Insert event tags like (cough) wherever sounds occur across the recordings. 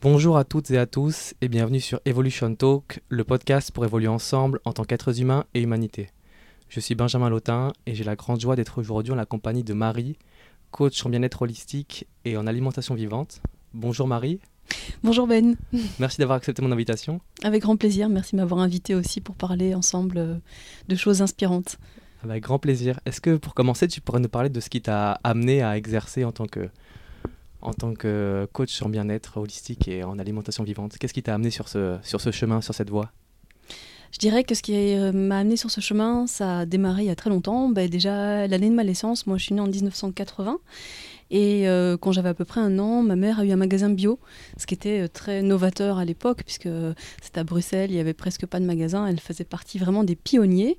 Bonjour à toutes et à tous et bienvenue sur Evolution Talk, le podcast pour évoluer ensemble en tant qu'êtres humains et humanité. Je suis Benjamin Lotin et j'ai la grande joie d'être aujourd'hui en la compagnie de Marie, coach en bien-être holistique et en alimentation vivante. Bonjour Marie. Bonjour Ben. Merci d'avoir accepté mon invitation. Avec grand plaisir, merci de m'avoir invité aussi pour parler ensemble euh, de choses inspirantes. Avec grand plaisir. Est-ce que pour commencer, tu pourrais nous parler de ce qui t'a amené à exercer en tant que, en tant que coach en bien-être holistique et en alimentation vivante Qu'est-ce qui t'a amené sur ce, chemin, sur cette voie? Je dirais que ce qui euh, m'a amené sur ce chemin, ça a démarré il y a très longtemps. Ben, déjà, l'année de ma naissance, moi je suis née en 1980. Et euh, quand j'avais à peu près un an, ma mère a eu un magasin bio, ce qui était euh, très novateur à l'époque, puisque c'était à Bruxelles, il n'y avait presque pas de magasin. Elle faisait partie vraiment des pionniers.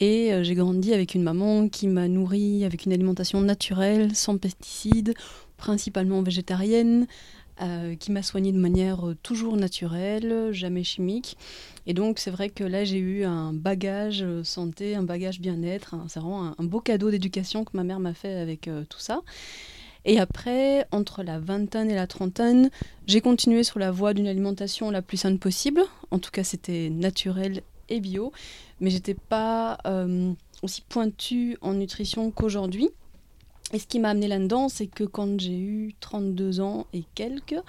Et j'ai grandi avec une maman qui m'a nourrie avec une alimentation naturelle, sans pesticides, principalement végétarienne, euh, qui m'a soignée de manière euh, toujours naturelle, jamais chimique. Et donc c'est vrai que là j'ai eu un bagage euh, santé, un bagage bien-être. C'est vraiment un, beau cadeau d'éducation que ma mère m'a fait avec tout ça. Et après, entre la vingtaine et la trentaine, j'ai continué sur la voie d'une alimentation la plus saine possible. En tout cas, c'était naturel et bio. Mais j'étais pas aussi pointue en nutrition qu'aujourd'hui. Et ce qui m'a amené là-dedans, c'est que quand j'ai eu 32 ans et quelques,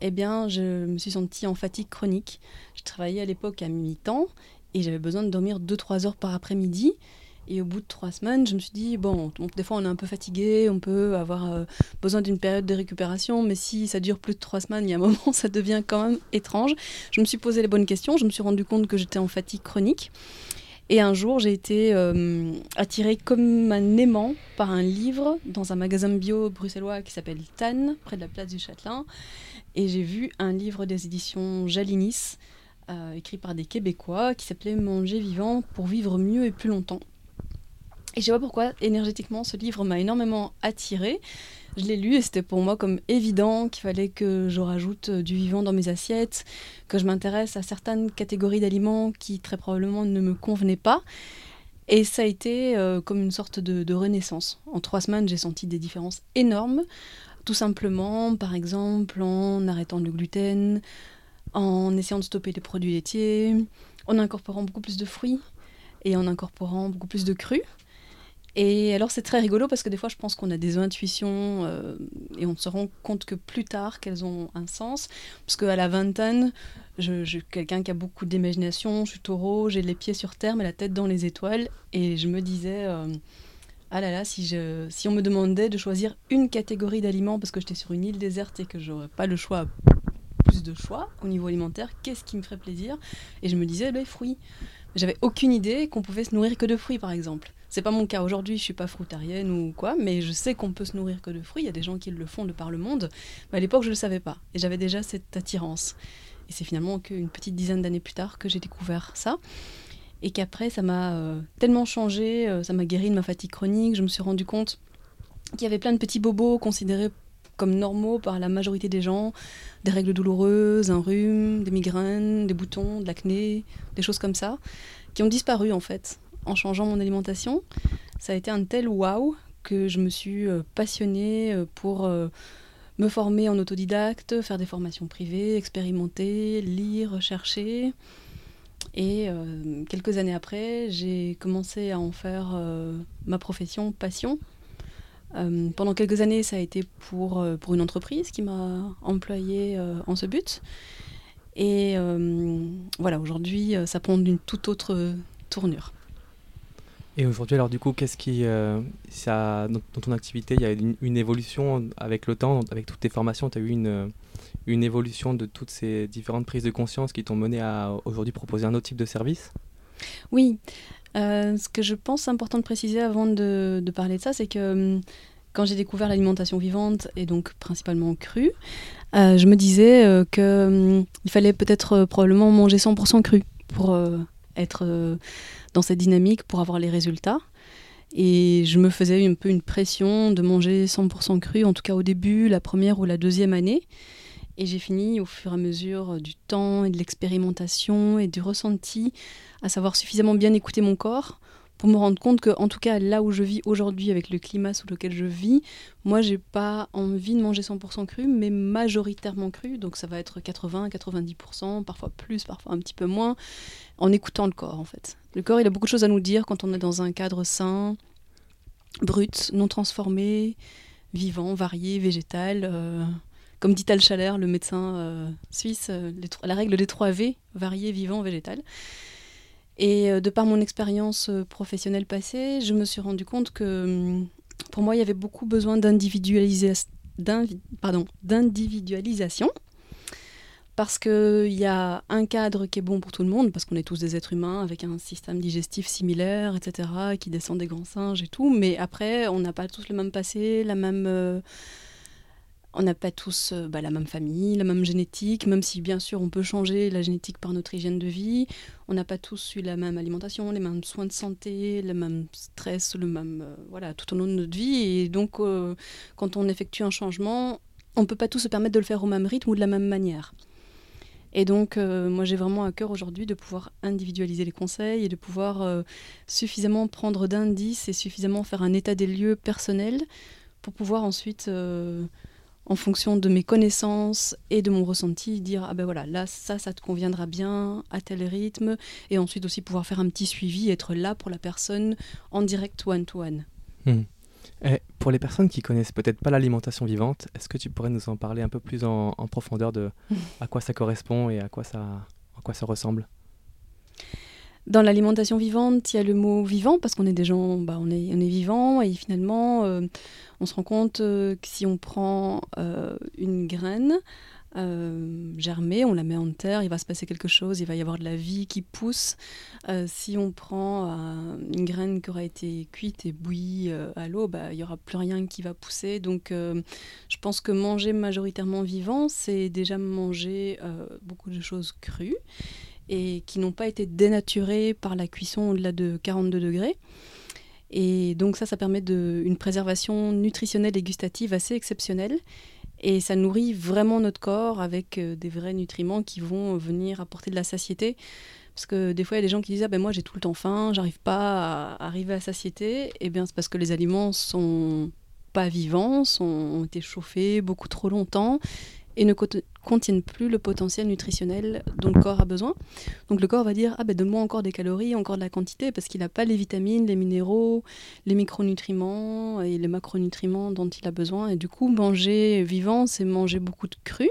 eh bien, je me suis sentie en fatigue chronique. Je travaillais à l'époque à mi-temps et j'avais besoin de dormir 2-3 heures par après-midi. Et au bout de trois semaines, je me suis dit, bon, des fois on est un peu fatigué, on peut avoir euh, besoin d'une période de récupération, mais si ça dure plus de trois semaines, il y a un (laughs) moment, ça devient quand même étrange. Je me suis posé les bonnes questions, je me suis rendu compte que j'étais en fatigue chronique. Et un jour, j'ai été euh, attirée comme un aimant par un livre dans un magasin bio bruxellois qui s'appelle Tan, près de la place du Châtelain. Et j'ai vu un livre des éditions Jalinis, euh, écrit par des Québécois, qui s'appelait Manger vivant pour vivre mieux et plus longtemps. Et je sais pas pourquoi, énergétiquement, ce livre m'a énormément attirée. Je l'ai lu et c'était pour moi comme évident qu'il fallait que je rajoute euh, du vivant dans mes assiettes, que je m'intéresse à certaines catégories d'aliments qui très probablement ne me convenaient pas. Et ça a été euh, comme une sorte de, renaissance. En trois semaines, j'ai senti des différences énormes. Tout simplement, par exemple, en arrêtant le gluten, en essayant de stopper les produits laitiers, en incorporant beaucoup plus de fruits et en incorporant beaucoup plus de crus. Et alors c'est très rigolo parce que des fois je pense qu'on a des intuitions euh, et on se rend compte que plus tard qu'elles ont un sens. Parce qu'à la vingtaine, je, suis quelqu'un qui a beaucoup d'imagination, je suis taureau, j'ai les pieds sur terre mais la tête dans les étoiles. Et je me disais, euh, ah là là, si, je, si on me demandait de choisir une catégorie d'aliments parce que j'étais sur une île déserte et que j'aurais pas le choix, plus de choix au niveau alimentaire, qu'est-ce qui me ferait plaisir? Et je me disais, ben, fruits. J'avais aucune idée qu'on pouvait se nourrir que de fruits par exemple. C'est pas mon cas aujourd'hui, je suis pas fruitarienne ou quoi, mais je sais qu'on peut se nourrir que de fruits. Il y a des gens qui le font de par le monde. Mais à l'époque, je le savais pas. Et j'avais déjà cette attirance. Et c'est finalement qu'une petite dizaine d'années plus tard que j'ai découvert ça. Et qu'après, ça m'a euh, tellement changé, euh, ça m'a guéri de ma fatigue chronique. Je me suis rendu compte qu'il y avait plein de petits bobos considérés comme normaux par la majorité des gens. Des règles douloureuses, un rhume, des migraines, des boutons, de l'acné, des choses comme ça, qui ont disparu en fait en changeant mon alimentation. Ça a été un tel waouh que je me suis euh, passionnée euh, pour euh, me former en autodidacte, faire des formations privées, expérimenter, lire, chercher. Et quelques années après, j'ai commencé à en faire ma profession, passion. Pendant quelques années, ça a été pour, pour une entreprise qui m'a employée en ce but. Et voilà, aujourd'hui, ça prend d'une toute autre tournure. Et aujourd'hui, alors du coup, qu'est-ce qui, euh, ça, dans, ton activité, il y a une, une, évolution avec le temps, avec toutes tes formations, tu as eu une, une évolution de toutes ces différentes prises de conscience qui t'ont mené à aujourd'hui proposer un autre type de service? Oui. Euh, ce que je pense important de préciser avant de, parler de ça, c'est que hum, quand j'ai découvert l'alimentation vivante et donc principalement crue, euh, je me disais euh, qu'il hum, fallait peut-être probablement manger 100% cru pour être dans cette dynamique pour avoir les résultats. Et je me faisais un peu une pression de manger 100% cru, en tout cas au début, la première ou la deuxième année. Et j'ai fini au fur et à mesure du temps et de l'expérimentation et du ressenti à savoir suffisamment bien écouter mon corps pour me rendre compte que, en tout cas, là où je vis aujourd'hui, avec le climat sous lequel je vis, moi, j'ai pas envie de manger 100% cru, mais majoritairement cru. Donc, ça va être 80-90%, parfois plus, parfois un petit peu moins, en écoutant le corps, en fait. Le corps, il a beaucoup de choses à nous dire quand on est dans un cadre sain, brut, non transformé, vivant, varié, végétal. Euh, comme dit Tal Chaler, le médecin euh, suisse, euh, la règle des 3 V, varié, vivant, végétal. Et de par mon expérience professionnelle passée, je me suis rendu compte que hum, pour moi, il y avait beaucoup besoin d'individualisation parce qu'il y a un cadre qui est bon pour tout le monde, parce qu'on est tous des êtres humains avec un système digestif similaire, etc., qui descend des grands singes et tout, mais après, on n'a pas tous le même passé, la même... Euh, on n'a pas tous euh, bah, la même famille, la même génétique, même si bien sûr on peut changer la génétique par notre hygiène de vie. On n'a pas tous eu la même alimentation, les mêmes soins de santé, le même stress, le même euh, voilà tout au long de notre vie. Et donc quand on effectue un changement, on peut pas tous se permettre de le faire au même rythme ou de la même manière. Et donc, euh, moi, j'ai vraiment à cœur aujourd'hui de pouvoir individualiser les conseils et de pouvoir euh, suffisamment prendre d'indices et suffisamment faire un état des lieux personnel pour pouvoir ensuite, euh, en fonction de mes connaissances et de mon ressenti, dire ah ben voilà, là, ça, ça te conviendra bien à tel rythme. Et ensuite aussi pouvoir faire un petit suivi, être là pour la personne en direct one-to-one. Hmm. Eh, pour les personnes qui connaissent peut-être pas l'alimentation vivante, est-ce que tu pourrais nous en parler un peu plus en, profondeur de (laughs) à quoi ça correspond et à quoi ça, à quoi ça ressemble? Dans l'alimentation vivante, il y a le mot vivant parce qu'on est des gens, bah, on est, vivant et finalement, euh, on se rend compte euh, que si on prend euh, une graine, germer, on la met en terre, il va se passer quelque chose, il va y avoir de la vie qui pousse. Si on prend une graine qui aura été cuite et bouillie à l'eau, bah, il n'y aura plus rien qui va pousser. Donc je pense que manger majoritairement vivant, c'est déjà manger beaucoup de choses crues et qui n'ont pas été dénaturées par la cuisson au-delà de 42 degrés. Et donc ça, ça permet de, une préservation nutritionnelle et gustative assez exceptionnelle. Et ça nourrit vraiment notre corps avec euh, des vrais nutriments qui vont venir apporter de la satiété. Parce que des fois, il y a des gens qui disent ah ben moi j'ai tout le temps faim, j'arrive pas à arriver à satiété. Eh bien c'est parce que les aliments sont pas vivants, sont, ont été chauffés beaucoup trop longtemps et ne contiennent plus le potentiel nutritionnel dont le corps a besoin. Donc le corps va dire ah ben donne-moi encore des calories, encore de la quantité parce qu'il n'a pas les vitamines, les minéraux, les micronutriments et les macronutriments dont il a besoin. Et du coup manger vivant c'est manger beaucoup de cru.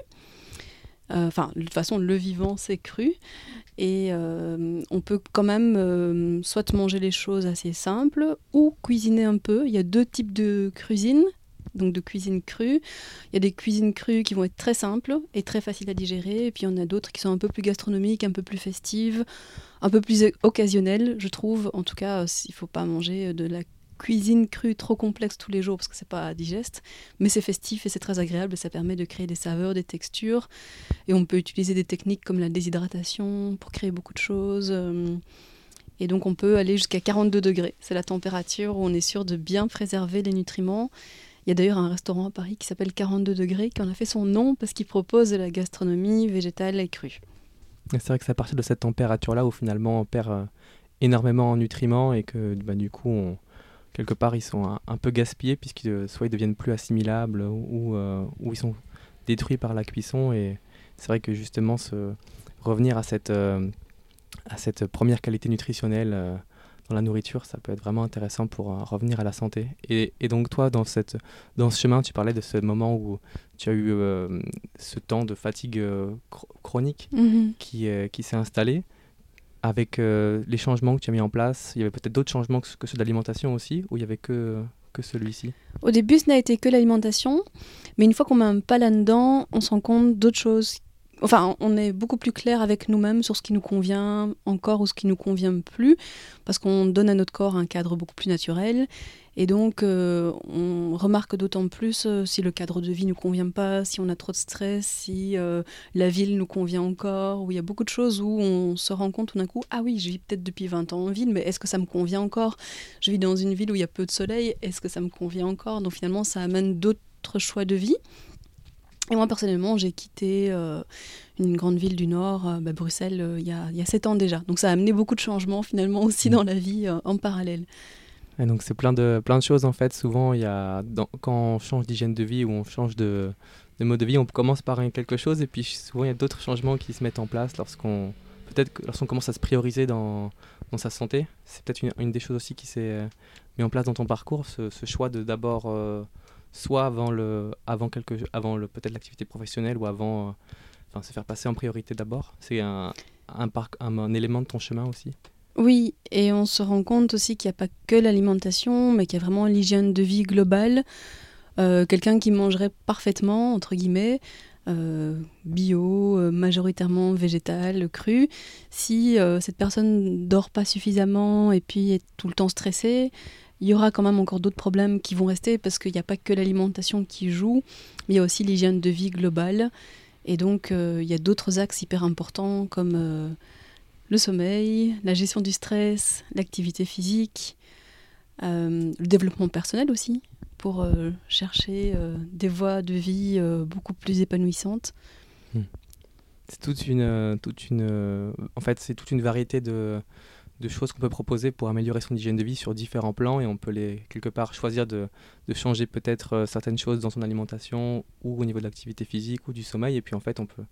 Euh, enfin de toute façon le vivant c'est cru et euh, on peut quand même euh, soit manger les choses assez simples ou cuisiner un peu. Il y a deux types de cuisine donc de cuisine crue. Il y a des cuisines crues qui vont être très simples et très faciles à digérer, et puis il y en a d'autres qui sont un peu plus gastronomiques, un peu plus festives, un peu plus occasionnelles, je trouve. En tout cas, il ne faut pas manger de la cuisine crue trop complexe tous les jours parce que c'est pas digeste, mais c'est festif et c'est très agréable ça permet de créer des saveurs, des textures. Et on peut utiliser des techniques comme la déshydratation pour créer beaucoup de choses. Euh, et donc on peut aller jusqu'à 42 degrés. C'est la température où on est sûr de bien préserver les nutriments il y a d'ailleurs un restaurant à Paris qui s'appelle 42 degrés qui en a fait son nom parce qu'il propose de la gastronomie végétale et crue. C'est vrai que c'est à partir de cette température-là où finalement on perd euh, énormément en nutriments et que bah, du coup, quelque part, ils sont un, peu gaspillés puisque euh, soit ils deviennent plus assimilables ou, euh, ou, ils sont détruits par la cuisson. Et c'est vrai que justement, revenir à cette première qualité nutritionnelle dans la nourriture, ça peut être vraiment intéressant pour euh, revenir à la santé. Et, et, donc toi, dans, cette, dans ce chemin, tu parlais de ce moment où tu as eu euh, ce temps de fatigue euh, chronique mhm. qui, qui s'est installé. Avec les changements que tu as mis en place, il y avait peut-être d'autres changements que, que ceux d'alimentation aussi, ou il y avait que, que celui-ci? Au début, ce n'a été que l'alimentation, mais une fois qu'on met un pas là-dedans, on se rend compte d'autres choses Enfin, on est beaucoup plus clair avec nous-mêmes sur ce qui nous convient encore ou ce qui nous convient plus, parce qu'on donne à notre corps un cadre beaucoup plus naturel. Et donc, euh, on remarque d'autant plus euh, si le cadre de vie ne nous convient pas, si on a trop de stress, si euh, la ville nous convient encore, où il y a beaucoup de choses où on se rend compte tout d'un coup, ah oui, je vis peut-être depuis 20 ans en ville, mais est-ce que ça me convient encore? Je vis dans une ville où il y a peu de soleil, est-ce que ça me convient encore? Donc finalement, ça amène d'autres choix de vie. Et moi, personnellement, j'ai quitté une grande ville du Nord, bah, Bruxelles, il y, a, y a 7 ans déjà. Donc ça a amené beaucoup de changements finalement aussi dans la vie en parallèle. Et donc c'est plein de, plein de choses en fait. Souvent, y a, quand on change d'hygiène de vie ou on change de, de, mode de vie, on commence par quelque chose et puis souvent il y a d'autres changements qui se mettent en place lorsqu'on peut-être lorsqu'on commence à se prioriser dans, dans sa santé. C'est peut-être une, des choses aussi qui s'est euh, mis en place dans ton parcours, ce, choix de d'abord euh, soit avant le avant quelque avant le peut-être l'activité professionnelle ou avant euh, enfin se faire passer en priorité d'abord. C'est un, un, un, élément de ton chemin aussi? Oui, et on se rend compte aussi qu'il n'y a pas que l'alimentation, mais qu'il y a vraiment l'hygiène de vie globale. Euh, quelqu'un qui mangerait parfaitement, entre guillemets, euh, bio, majoritairement végétal, cru, si cette personne dort pas suffisamment et puis est tout le temps stressée, il y aura quand même encore d'autres problèmes qui vont rester parce qu'il n'y a pas que l'alimentation qui joue, mais il y a aussi l'hygiène de vie globale. Et donc, il y a d'autres axes hyper importants comme le sommeil, la gestion du stress, l'activité physique, euh, le développement personnel aussi, pour euh, chercher euh, des voies de vie beaucoup plus épanouissantes. Hmm. C'est toute une, toute une, en fait, c'est toute une variété de, de choses qu'on peut proposer pour améliorer son hygiène de vie sur différents plans et on peut les quelque part choisir de, de changer peut-être certaines choses dans son alimentation ou au niveau de l'activité physique ou du sommeil et puis en fait on peut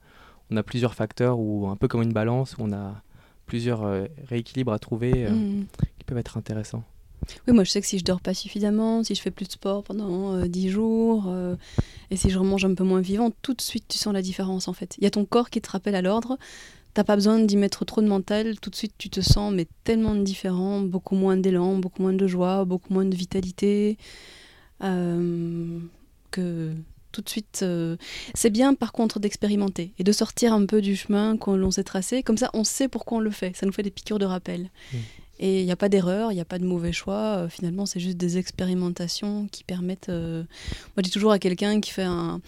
on a plusieurs facteurs ou un peu comme une balance où on a plusieurs euh, rééquilibres à trouver euh, mm. qui peuvent être intéressants. Oui, moi je sais que si je dors pas suffisamment, si je fais plus de sport pendant euh, dix 10 jours, et si je remange un peu moins vivant, tout de suite tu sens la différence en fait. Il y a ton corps qui te rappelle à l'ordre, t'as pas besoin d'y mettre trop de mental, tout de suite tu te sens mais tellement différent, beaucoup moins d'élan, beaucoup moins de joie, beaucoup moins de vitalité, que tout de suite. Euh, c'est bien par contre d'expérimenter et de sortir un peu du chemin qu'on l'on s'est tracé. Comme ça, on sait pourquoi on le fait. Ça nous fait des piqûres de rappel. Mm. Et il n'y a pas d'erreur, il n'y a pas de mauvais choix. Euh, finalement, c'est juste des expérimentations qui permettent. Euh, moi, je dis toujours à quelqu'un qui fait un,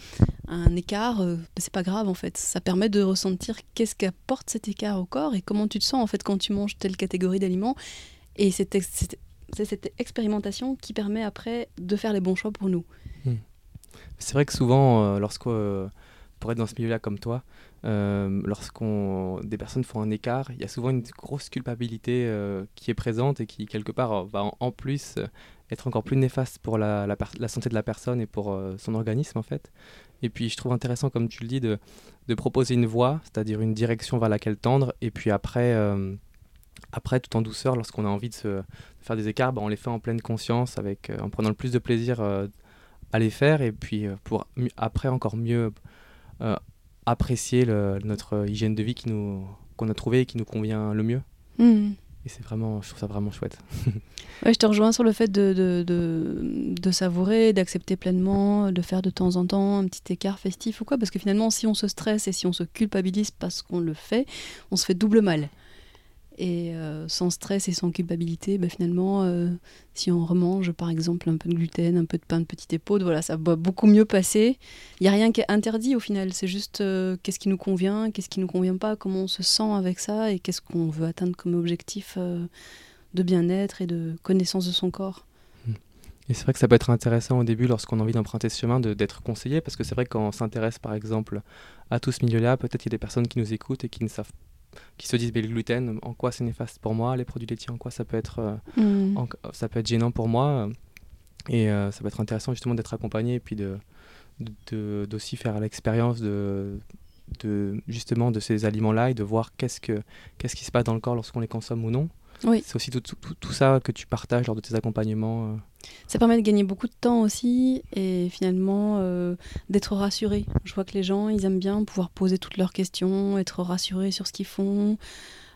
écart, c'est pas grave en fait. Ça permet de ressentir qu'est-ce qu'apporte cet écart au corps et comment tu te sens en fait quand tu manges telle catégorie d'aliments. Et c'est cette expérimentation qui permet après de faire les bons choix pour nous. Mm. C'est vrai que souvent, euh, euh, pour être dans ce milieu-là comme toi, euh, lorsqu'on des personnes font un écart, il y a souvent une grosse culpabilité qui est présente et qui, quelque part, va en, plus être encore plus néfaste pour la, santé de la personne et pour son organisme, en fait. Et puis, je trouve intéressant, comme tu le dis, de, de proposer une voie, c'est-à-dire une direction vers laquelle tendre, et puis après après, tout en douceur, lorsqu'on a envie de, se, faire des écarts, bah, on les fait en pleine conscience, avec, en prenant le plus de plaisir à les faire et puis euh, pour après encore mieux apprécier notre hygiène de vie qui nous qu'on a trouvé et qui nous convient le mieux. Hmm. Et c'est vraiment, je trouve ça vraiment chouette. (laughs) ouais, je te rejoins sur le fait de, de, de, de savourer, d'accepter pleinement, de faire de temps en temps un petit écart festif ou quoi. Parce que finalement, si on se stresse et si on se culpabilise parce qu'on le fait, on se fait double mal. Et euh, sans stress et sans culpabilité, bah, finalement, euh, si on remange par exemple un peu de gluten, un peu de pain de petite épaule, voilà, ça va beaucoup mieux passer. Il n'y a rien qui est interdit au final, c'est juste euh, qu'est-ce qui nous convient, qu'est-ce qui nous convient pas, comment on se sent avec ça et qu'est-ce qu'on veut atteindre comme objectif de bien-être et de connaissance de son corps. Et c'est vrai que ça peut être intéressant au début lorsqu'on a envie d'emprunter ce chemin d'être conseillé parce que c'est vrai que quand on s'intéresse par exemple à tout ce milieu-là, peut-être qu'il y a des personnes qui nous écoutent et qui ne savent qui se disent le gluten, en quoi c'est néfaste pour moi, les produits laitiers, en quoi ça peut être, euh, mm. ça peut être gênant pour moi? Et euh, ça peut être intéressant justement d'être accompagné et puis de, d'aussi faire l'expérience de, de, justement de ces aliments-là et de voir qu'est-ce, que, qu'est-ce qui se passe dans le corps lorsqu'on les consomme ou non. C'est aussi tout, tout, ça que tu partages lors de tes accompagnements. Euh. Ça permet de gagner beaucoup de temps aussi et finalement euh, d'être rassuré. Je vois que les gens, ils aiment bien pouvoir poser toutes leurs questions, être rassurés sur ce qu'ils font.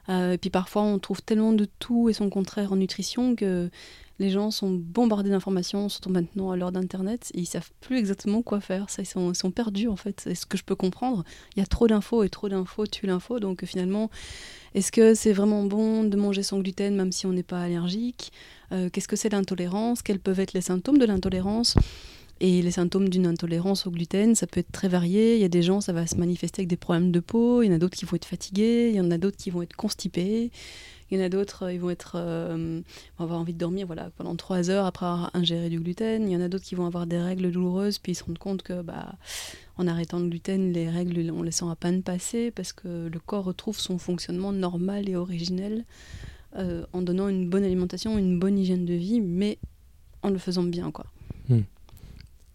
Euh, et puis parfois, on trouve tellement de tout et son contraire en nutrition que les gens sont bombardés d'informations, surtout maintenant à l'heure d'Internet, et ils savent plus exactement quoi faire. Ça, ils, sont, perdus en fait. C'est ce que je peux comprendre? Il y a trop d'infos et trop d'infos tue l'info. Donc finalement, est-ce que c'est vraiment bon de manger sans gluten même si on n'est pas allergique? Euh, Qu'est-ce que c'est l'intolérance? Quels peuvent être les symptômes de l'intolérance? Et les symptômes d'une intolérance au gluten, ça peut être très varié. Il y a des gens, ça va se manifester avec des problèmes de peau. Il y en a d'autres qui vont être fatigués. Il y en a d'autres qui vont être constipés. Il y en a d'autres, euh, ils vont être, euh, vont avoir envie de dormir voilà, pendant trois heures après avoir ingéré du gluten. Il y en a d'autres qui vont avoir des règles douloureuses, puis ils se rendent compte que bah, en arrêtant le gluten, les règles, on les sent à peine passer parce que le corps retrouve son fonctionnement normal et originel euh, en donnant une bonne alimentation, une bonne hygiène de vie, mais en le faisant bien. quoi. Hmm.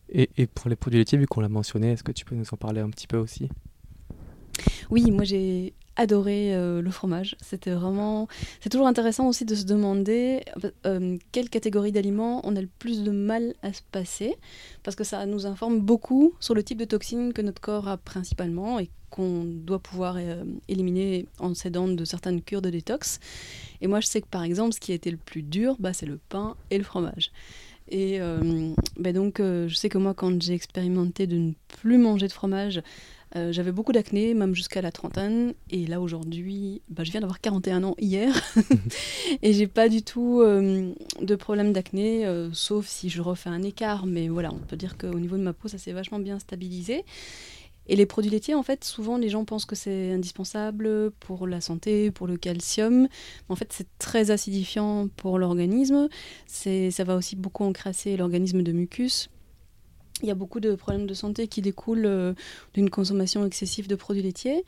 Et, et, pour les produits laitiers, vu qu'on l'a mentionné, est-ce que tu peux nous en parler un petit peu aussi? Oui, moi j'ai adoré euh, le fromage. C'était vraiment. C'est toujours intéressant aussi de se demander euh, quelle catégorie d'aliments on a le plus de mal à se passer, parce que ça nous informe beaucoup sur le type de toxines que notre corps a principalement et qu'on doit pouvoir euh, éliminer en s'aidant de certaines cures de détox. Et moi, je sais que par exemple, ce qui a été le plus dur, bah, c'est le pain et le fromage. Et bah, donc, je sais que moi, quand j'ai expérimenté de ne plus manger de fromage, euh, j'avais beaucoup d'acné, même jusqu'à la trentaine. Et là, aujourd'hui, bah, je viens d'avoir 41 ans hier. (laughs) et j'ai pas du tout euh, de problème d'acné, euh, sauf si je refais un écart. Mais voilà, on peut dire qu'au niveau de ma peau, ça s'est vachement bien stabilisé. Et les produits laitiers, en fait, souvent les gens pensent que c'est indispensable pour la santé, pour le calcium. En fait, c'est très acidifiant pour l'organisme. Ça va aussi beaucoup encrasser l'organisme de mucus. Il y a beaucoup de problèmes de santé qui découlent euh, d'une consommation excessive de produits laitiers.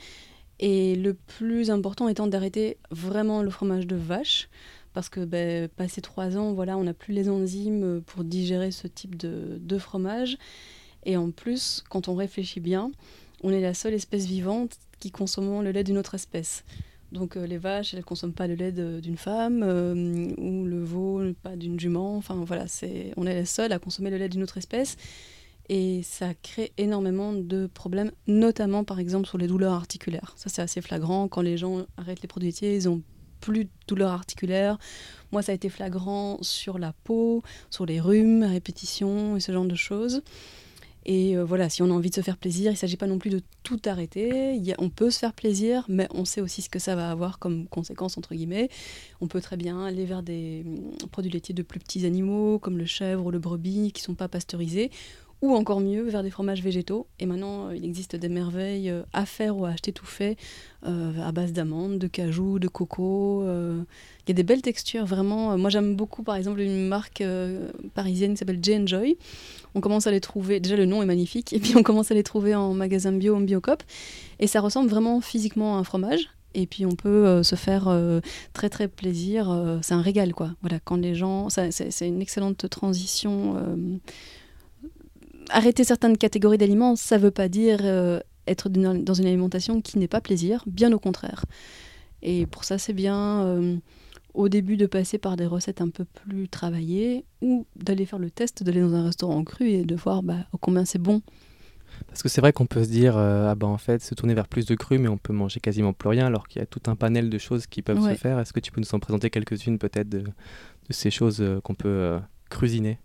Et le plus important étant d'arrêter vraiment le fromage de vache. Parce que ben, passé trois ans, voilà, on n'a plus les enzymes pour digérer ce type de, fromage. Et en plus, quand on réfléchit bien, on est la seule espèce vivante qui consomme le lait d'une autre espèce. Donc euh, les vaches, elles ne consomment pas le lait d'une femme, euh, ou le veau, pas d'une jument. Enfin voilà, c'est, on est les seuls à consommer le lait d'une autre espèce. Et ça crée énormément de problèmes, notamment par exemple sur les douleurs articulaires. Ça, c'est assez flagrant. Quand les gens arrêtent les produits laitiers, ils ont plus de douleurs articulaires. Moi, ça a été flagrant sur la peau, sur les rhumes, répétitions et ce genre de choses. Et euh, voilà, si on a envie de se faire plaisir, il ne s'agit pas non plus de tout arrêter. on peut se faire plaisir, mais on sait aussi ce que ça va avoir comme conséquence, entre guillemets. On peut très bien aller vers des hum, produits laitiers de plus petits animaux, comme le chèvre ou le brebis, qui ne sont pas pasteurisés, ou encore mieux vers des fromages végétaux. Et maintenant, euh, il existe des merveilles euh, à faire ou à acheter tout fait euh, à base d'amandes, de cajou, de coco. Il y a des belles textures, vraiment. Moi, j'aime beaucoup, par exemple, une marque parisienne qui s'appelle J Joy. On commence à les trouver, déjà le nom est magnifique, et puis on commence à les trouver en magasin bio, en biocop. Et ça ressemble vraiment physiquement à un fromage. Et puis on peut se faire très très plaisir. c'est un régal, quoi. Voilà, quand les gens. C'est une excellente transition arrêter certaines catégories d'aliments, ça ne veut pas dire euh, être dans une alimentation qui n'est pas plaisir, bien au contraire. Et pour ça, c'est bien euh, au début de passer par des recettes un peu plus travaillées ou d'aller faire le test, d'aller dans un restaurant cru et de voir bah, combien c'est bon. Parce que c'est vrai qu'on peut se dire, euh, ah ben en fait, se tourner vers plus de cru, mais on peut manger quasiment plus rien, alors qu'il y a tout un panel de choses qui peuvent se faire. Est-ce que tu peux nous en présenter quelques-unes peut-être de, ces choses qu'on peut cuisiner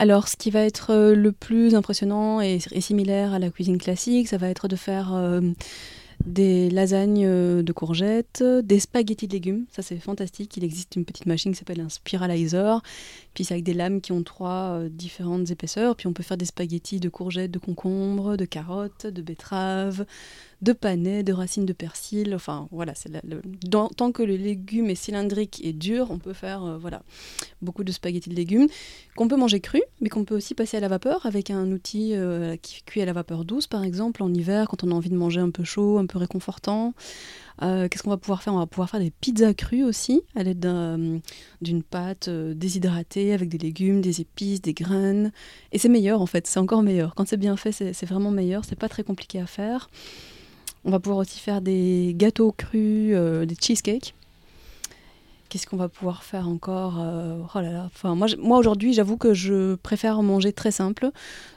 alors, ce qui va être euh, le plus impressionnant et, similaire à la cuisine classique, ça va être de faire euh, des lasagnes euh, de courgettes, des spaghettis de légumes. Ça, c'est fantastique. Il existe une petite machine qui s'appelle un spiralizer. Puis c'est avec des lames qui ont trois différentes épaisseurs. Puis on peut faire des spaghettis de courgettes, de concombres, de carottes, de betteraves, de panais, de racines de persil. Enfin, voilà, c'est le, tant que le légume est cylindrique et dur, on peut faire euh, voilà, beaucoup de spaghettis de légumes qu'on peut manger cru, mais qu'on peut aussi passer à la vapeur avec un outil euh, qui cuit à la vapeur douce, par exemple, en hiver, quand on a envie de manger un peu chaud, un peu réconfortant. Euh, qu'est-ce qu'on va pouvoir faire? On va pouvoir faire des pizzas crues aussi, à l'aide d'une pâte déshydratée avec des légumes, des épices, des graines. Et c'est meilleur en fait, c'est encore meilleur. Quand c'est bien fait, c'est vraiment meilleur, c'est pas très compliqué à faire. On va pouvoir aussi faire des gâteaux crus, euh, des cheesecakes. Qu'est-ce qu'on va pouvoir faire encore euh, oh là là. Enfin, moi, moi aujourd'hui, j'avoue que je préfère manger très simple.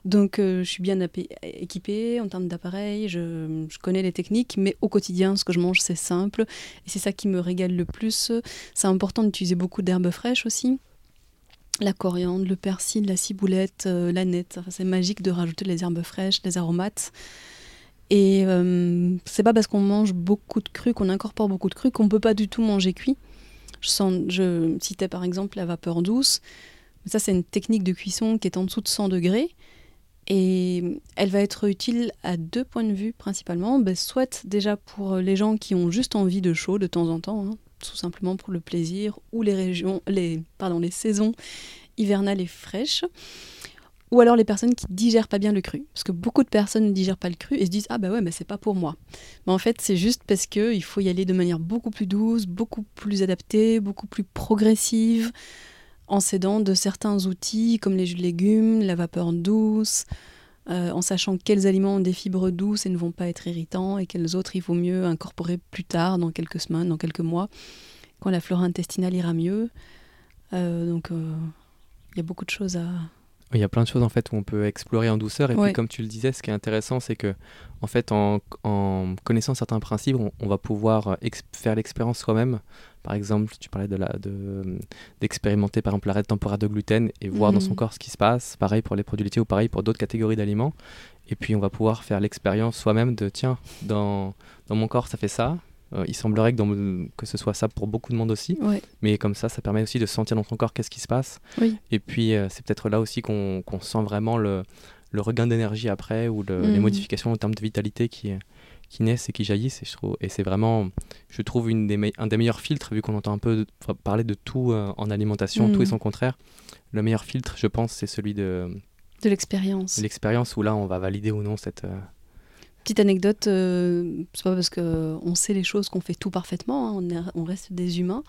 Donc, euh, je suis bien équipée en termes d'appareil. Je, connais les techniques, mais au quotidien, ce que je mange, c'est simple. Et c'est ça qui me régale le plus. C'est important d'utiliser beaucoup d'herbes fraîches aussi. La coriandre, le persil, la ciboulette, la nette. C'est magique de rajouter les herbes fraîches, les aromates. Et euh, c'est pas parce qu'on mange beaucoup de cru, qu'on incorpore beaucoup de cru, qu'on peut pas du tout manger cuit. Je, citais par exemple la vapeur douce. Ça, c'est une technique de cuisson qui est en dessous de 100 degrés. Et elle va être utile à deux points de vue principalement. Ben, soit déjà pour les gens qui ont juste envie de chaud de temps en temps, hein, tout simplement pour le plaisir, ou les, régions, les, pardon, les saisons hivernales et fraîches. Ou alors les personnes qui digèrent pas bien le cru. Parce que beaucoup de personnes ne digèrent pas le cru et se disent Ah bah ouais, mais c'est pas pour moi. Mais en fait, c'est juste parce qu'il faut y aller de manière beaucoup plus douce, beaucoup plus adaptée, beaucoup plus progressive en s'aidant de certains outils comme les jus de légumes, la vapeur douce, euh, en sachant quels aliments ont des fibres douces et ne vont pas être irritants et quels autres il vaut mieux incorporer plus tard, dans quelques semaines, dans quelques mois, quand la flore intestinale ira mieux. Euh, donc euh, il y a beaucoup de choses à, il y a plein de choses en fait où on peut explorer en douceur et puis comme tu le disais, ce qui est intéressant c'est que en fait en, connaissant certains principes, on, va pouvoir faire l'expérience soi-même. Par exemple, tu parlais de la d'expérimenter par exemple l'arrêt temporaire de gluten et voir dans son mhm. corps ce qui se passe. Pareil pour les produits laitiers ou pareil pour d'autres catégories d'aliments. Et puis on va pouvoir faire l'expérience soi-même de tiens dans dans mon corps ça fait ça, euh, il semblerait que, que, ce soit ça pour beaucoup de monde aussi. Mais comme ça, ça permet aussi de sentir dans son corps qu'est-ce qui se passe. Et puis, euh, c'est peut-être là aussi qu'on sent vraiment le, le regain d'énergie après ou les mhm. modifications en termes de vitalité qui, qui naissent et qui jaillissent. Et, je trouve, et c'est vraiment, je trouve, une des un des meilleurs filtres, vu qu'on entend un peu parler de tout euh, en alimentation, tout et mhm. son contraire. Le meilleur filtre, je pense, c'est celui de... De l'expérience. L'expérience où là, on va valider ou non cette, Petite anecdote, euh, c'est pas parce qu'on sait les choses qu'on fait tout parfaitement, hein, on, reste des humains.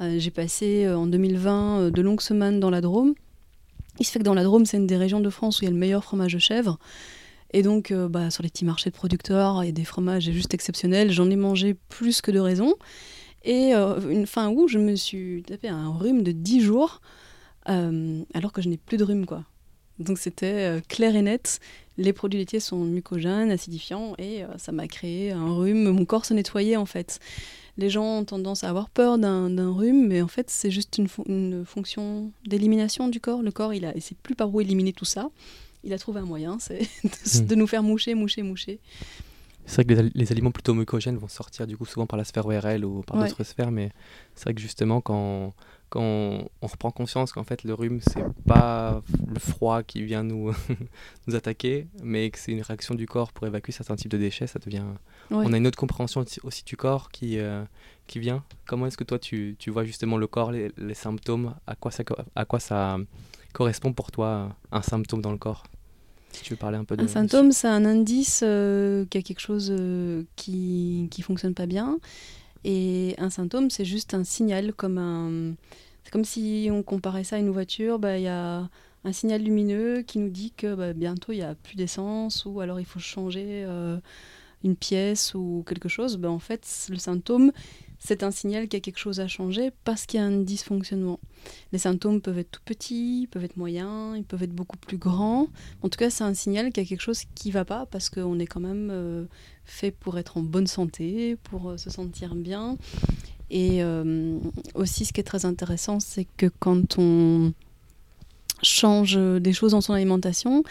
Euh, j'ai passé euh, en 2020 de longues semaines dans la Drôme. Il se fait que dans la Drôme, c'est une des régions de France où il y a le meilleur fromage de chèvre. Et donc, bah, sur les petits marchés de producteurs, il y a des fromages juste exceptionnels. J'en ai mangé plus que de raison. Et une fin août, je me suis tapé un rhume de 10 jours, alors que je n'ai plus de rhume, quoi. Donc c'était clair et net les produits laitiers sont mucogènes, acidifiants, et euh, ça m'a créé un rhume. Mon corps se nettoyait en fait. Les gens ont tendance à avoir peur d'un rhume, mais en fait c'est juste une, fonction d'élimination du corps. Le corps, il ne sait plus par où éliminer tout ça. Il a trouvé un moyen, c'est (laughs) de, hmm. nous faire moucher, moucher, moucher. C'est vrai que les, aliments plutôt mucogènes vont sortir du coup souvent par la sphère ORL ou par d'autres sphères, mais c'est vrai que justement quand quand on, reprend conscience qu'en fait le rhume c'est pas le froid qui vient nous, (laughs) nous attaquer, mais que c'est une réaction du corps pour évacuer certains types de déchets, ça devient. On a une autre compréhension aussi du corps qui, euh, qui vient. Comment est-ce que toi tu, tu, vois justement le corps, les, symptômes, à quoi, ça, à quoi ça correspond pour toi un symptôme dans le corps? Si tu veux parler un peu de Un symptôme, c'est un indice euh, qu'il y a quelque chose euh, qui ne fonctionne pas bien. Et un symptôme, c'est juste un signal, comme un. C'est comme si on comparait ça à une voiture, bah, il y a un signal lumineux qui nous dit que bah, bientôt il n'y a plus d'essence ou alors il faut changer euh, une pièce ou quelque chose. Bah, en fait, le symptôme, c'est un signal qu'il y a quelque chose à changer parce qu'il y a un dysfonctionnement. Les symptômes peuvent être tout petits, peuvent être moyens, ils peuvent être beaucoup plus grands. En tout cas, c'est un signal qu'il y a quelque chose qui ne va pas parce qu'on est quand même euh, fait pour être en bonne santé, pour euh, se sentir bien. Et euh, aussi, ce qui est très intéressant, c'est que quand on change des choses dans son alimentation,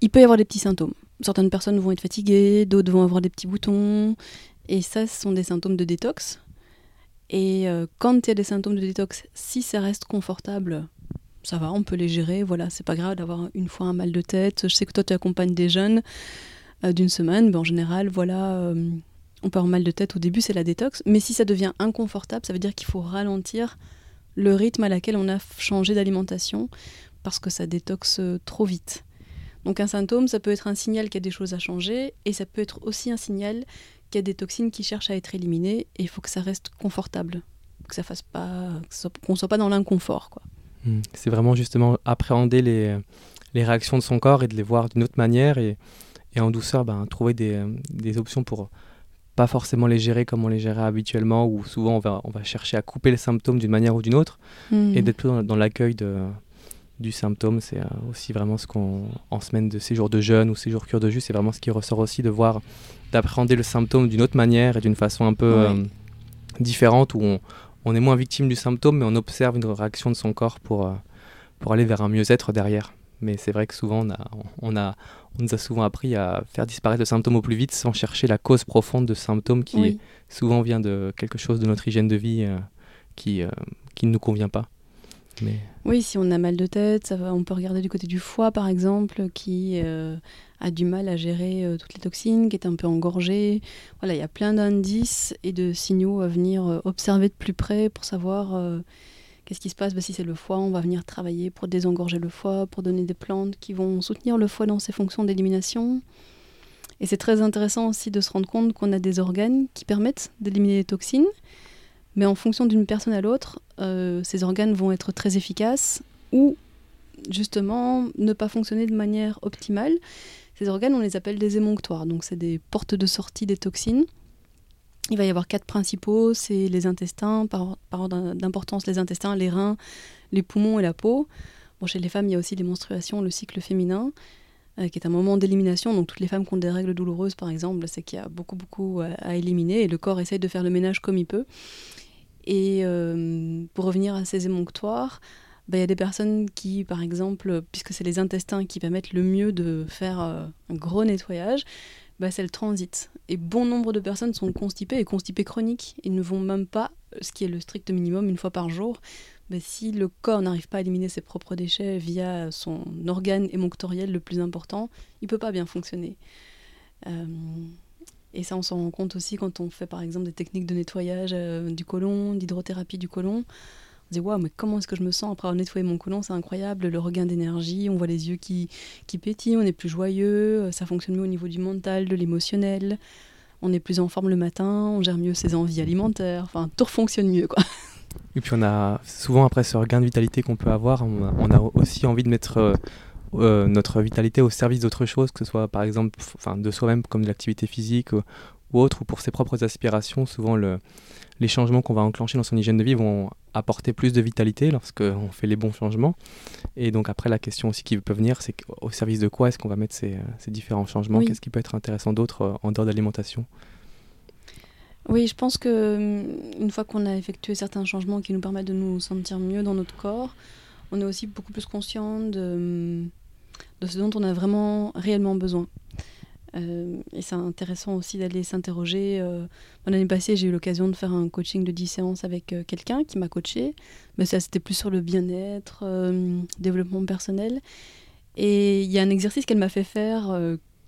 il peut y avoir des petits symptômes. Certaines personnes vont être fatiguées, d'autres vont avoir des petits boutons, et ça, ce sont des symptômes de détox. Et euh, quand il y a des symptômes de détox, si ça reste confortable, ça va, on peut les gérer. Voilà, c'est pas grave d'avoir une fois un mal de tête. Je sais que toi, tu accompagnes des jeunes euh, d'une semaine. Ben, en général, voilà, euh, on peut avoir mal de tête au début, c'est la détox. Mais si ça devient inconfortable, ça veut dire qu'il faut ralentir le rythme à laquelle on a changé d'alimentation parce que ça détoxe trop vite. Donc un symptôme, ça peut être un signal qu'il y a des choses à changer et ça peut être aussi un signal qu'il y a des toxines qui cherchent à être éliminées et il faut que ça reste confortable, que ça fasse pas, qu'on soit pas dans l'inconfort, quoi. Hmm. C'est vraiment justement appréhender les, les, réactions de son corps et de les voir d'une autre manière et, et en douceur, ben, trouver des, des, options pour pas forcément les gérer comme on les gérait habituellement, où souvent on va, on va chercher à couper les symptômes d'une manière ou d'une autre, hmm. et d'être plus dans, l'accueil de, du symptôme. C'est euh, aussi vraiment ce qu'on, en semaine de séjour de jeûne ou séjour cure de jus, c'est vraiment ce qui ressort aussi de voir d'appréhender le symptôme d'une autre manière et d'une façon un peu euh, différente où on, est moins victime du symptôme mais on observe une réaction de son corps pour, euh, pour aller vers un mieux-être derrière. Mais c'est vrai que souvent on, a, on, a, on nous a souvent appris à faire disparaître le symptôme au plus vite sans chercher la cause profonde de ce symptôme qui souvent vient de quelque chose de notre hygiène de vie euh, qui, qui ne nous convient pas. Mais... Oui, si on a mal de tête, on peut regarder du côté du foie, par exemple, qui euh, a du mal à gérer euh, toutes les toxines, qui est un peu engorgé. Il y a plein d'indices et de signaux à venir euh, observer de plus près pour savoir qu'est-ce qui se passe. Bah, si c'est le foie, on va venir travailler pour désengorger le foie, pour donner des plantes qui vont soutenir le foie dans ses fonctions d'élimination. Et c'est très intéressant aussi de se rendre compte qu'on a des organes qui permettent d'éliminer les toxines, mais en fonction d'une personne à l'autre, euh, ces organes vont être très efficaces ou justement ne pas fonctionner de manière optimale. Ces organes, on les appelle des émonctoires, donc c'est des portes de sortie des toxines. Il va y avoir quatre principaux, c'est les intestins, par, ordre d'importance les intestins, les reins, les poumons et la peau. Bon, chez les femmes, il y a aussi les menstruations, le cycle féminin. Euh, qui est un moment d'élimination. Donc toutes les femmes qui ont des règles douloureuses, par exemple, c'est qu'il y a beaucoup, beaucoup à, éliminer et le corps essaye de faire le ménage comme il peut. Et euh, pour revenir à ces émonctoires, bah, il y a des personnes qui, par exemple, puisque c'est les intestins qui permettent le mieux de faire euh, un gros nettoyage, bah, c'est le transit. Et bon nombre de personnes sont constipées et constipées chroniques et ne vont même pas, ce qui est le strict minimum, une fois par jour, bah, si le corps n'arrive pas à éliminer ses propres déchets via son organe émonctoriel le plus important, il peut pas bien fonctionner. Euh, et ça, on s'en rend compte aussi quand on fait par exemple des techniques de nettoyage euh, du côlon, d'hydrothérapie du côlon. On se dit, waouh, mais comment est-ce que je me sens après avoir nettoyé mon côlon? C'est incroyable, le regain d'énergie, on voit les yeux qui, qui pétillent, on est plus joyeux, euh, ça fonctionne mieux au niveau du mental, de l'émotionnel, on est plus en forme le matin, on gère mieux ses envies alimentaires, enfin, tout fonctionne mieux, quoi. (laughs) Et puis on a souvent après ce regain de vitalité qu'on peut avoir, on a, aussi envie de mettre euh, euh, notre vitalité au service d'autre chose, que ce soit par exemple de soi-même comme de l'activité physique ou, autre, ou pour ses propres aspirations. Souvent le, les changements qu'on va enclencher dans son hygiène de vie vont apporter plus de vitalité lorsqu'on fait les bons changements. Et donc après la question aussi qui peut venir, c'est au service de quoi est-ce qu'on va mettre ces, ces différents changements? Qu'est-ce qui peut être intéressant d'autre euh, en dehors de l'alimentation oui, je pense que hum, une fois qu'on a effectué certains changements qui nous permettent de nous sentir mieux dans notre corps, on est aussi beaucoup plus conscient de, hum, de ce dont on a vraiment réellement besoin. Euh, et c'est intéressant aussi d'aller s'interroger. Euh, L'année passée, j'ai eu l'occasion de faire un coaching de 10 séances avec euh, quelqu'un qui m'a coaché. Mais ça, c'était plus sur le bien-être, euh, développement personnel. Et il y a un exercice qu'elle m'a fait faire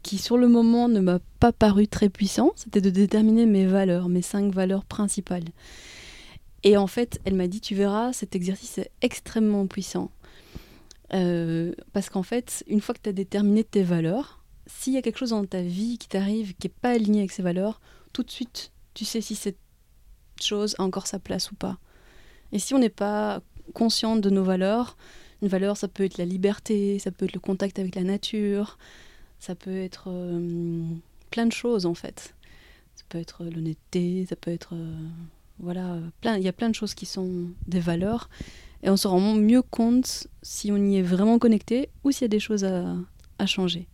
qui sur le moment ne m'a pas paru très puissant, c'était de déterminer mes valeurs, mes cinq valeurs principales. Et en fait, elle m'a dit, tu verras, cet exercice est extrêmement puissant. Euh, parce qu'en fait, une fois que tu as déterminé tes valeurs, s'il y a quelque chose dans ta vie qui t'arrive qui n'est pas aligné avec ces valeurs, tout de suite, tu sais si cette chose a encore sa place ou pas. Et si on n'est pas conscient de nos valeurs, une valeur, ça peut être la liberté, ça peut être le contact avec la nature, ça peut être euh, plein de choses en fait. Ça peut être l'honnêteté, ça peut être euh, voilà. Il y a plein de choses qui sont des valeurs et on se rend mieux compte si on y est vraiment connecté ou s'il y a des choses à, à changer.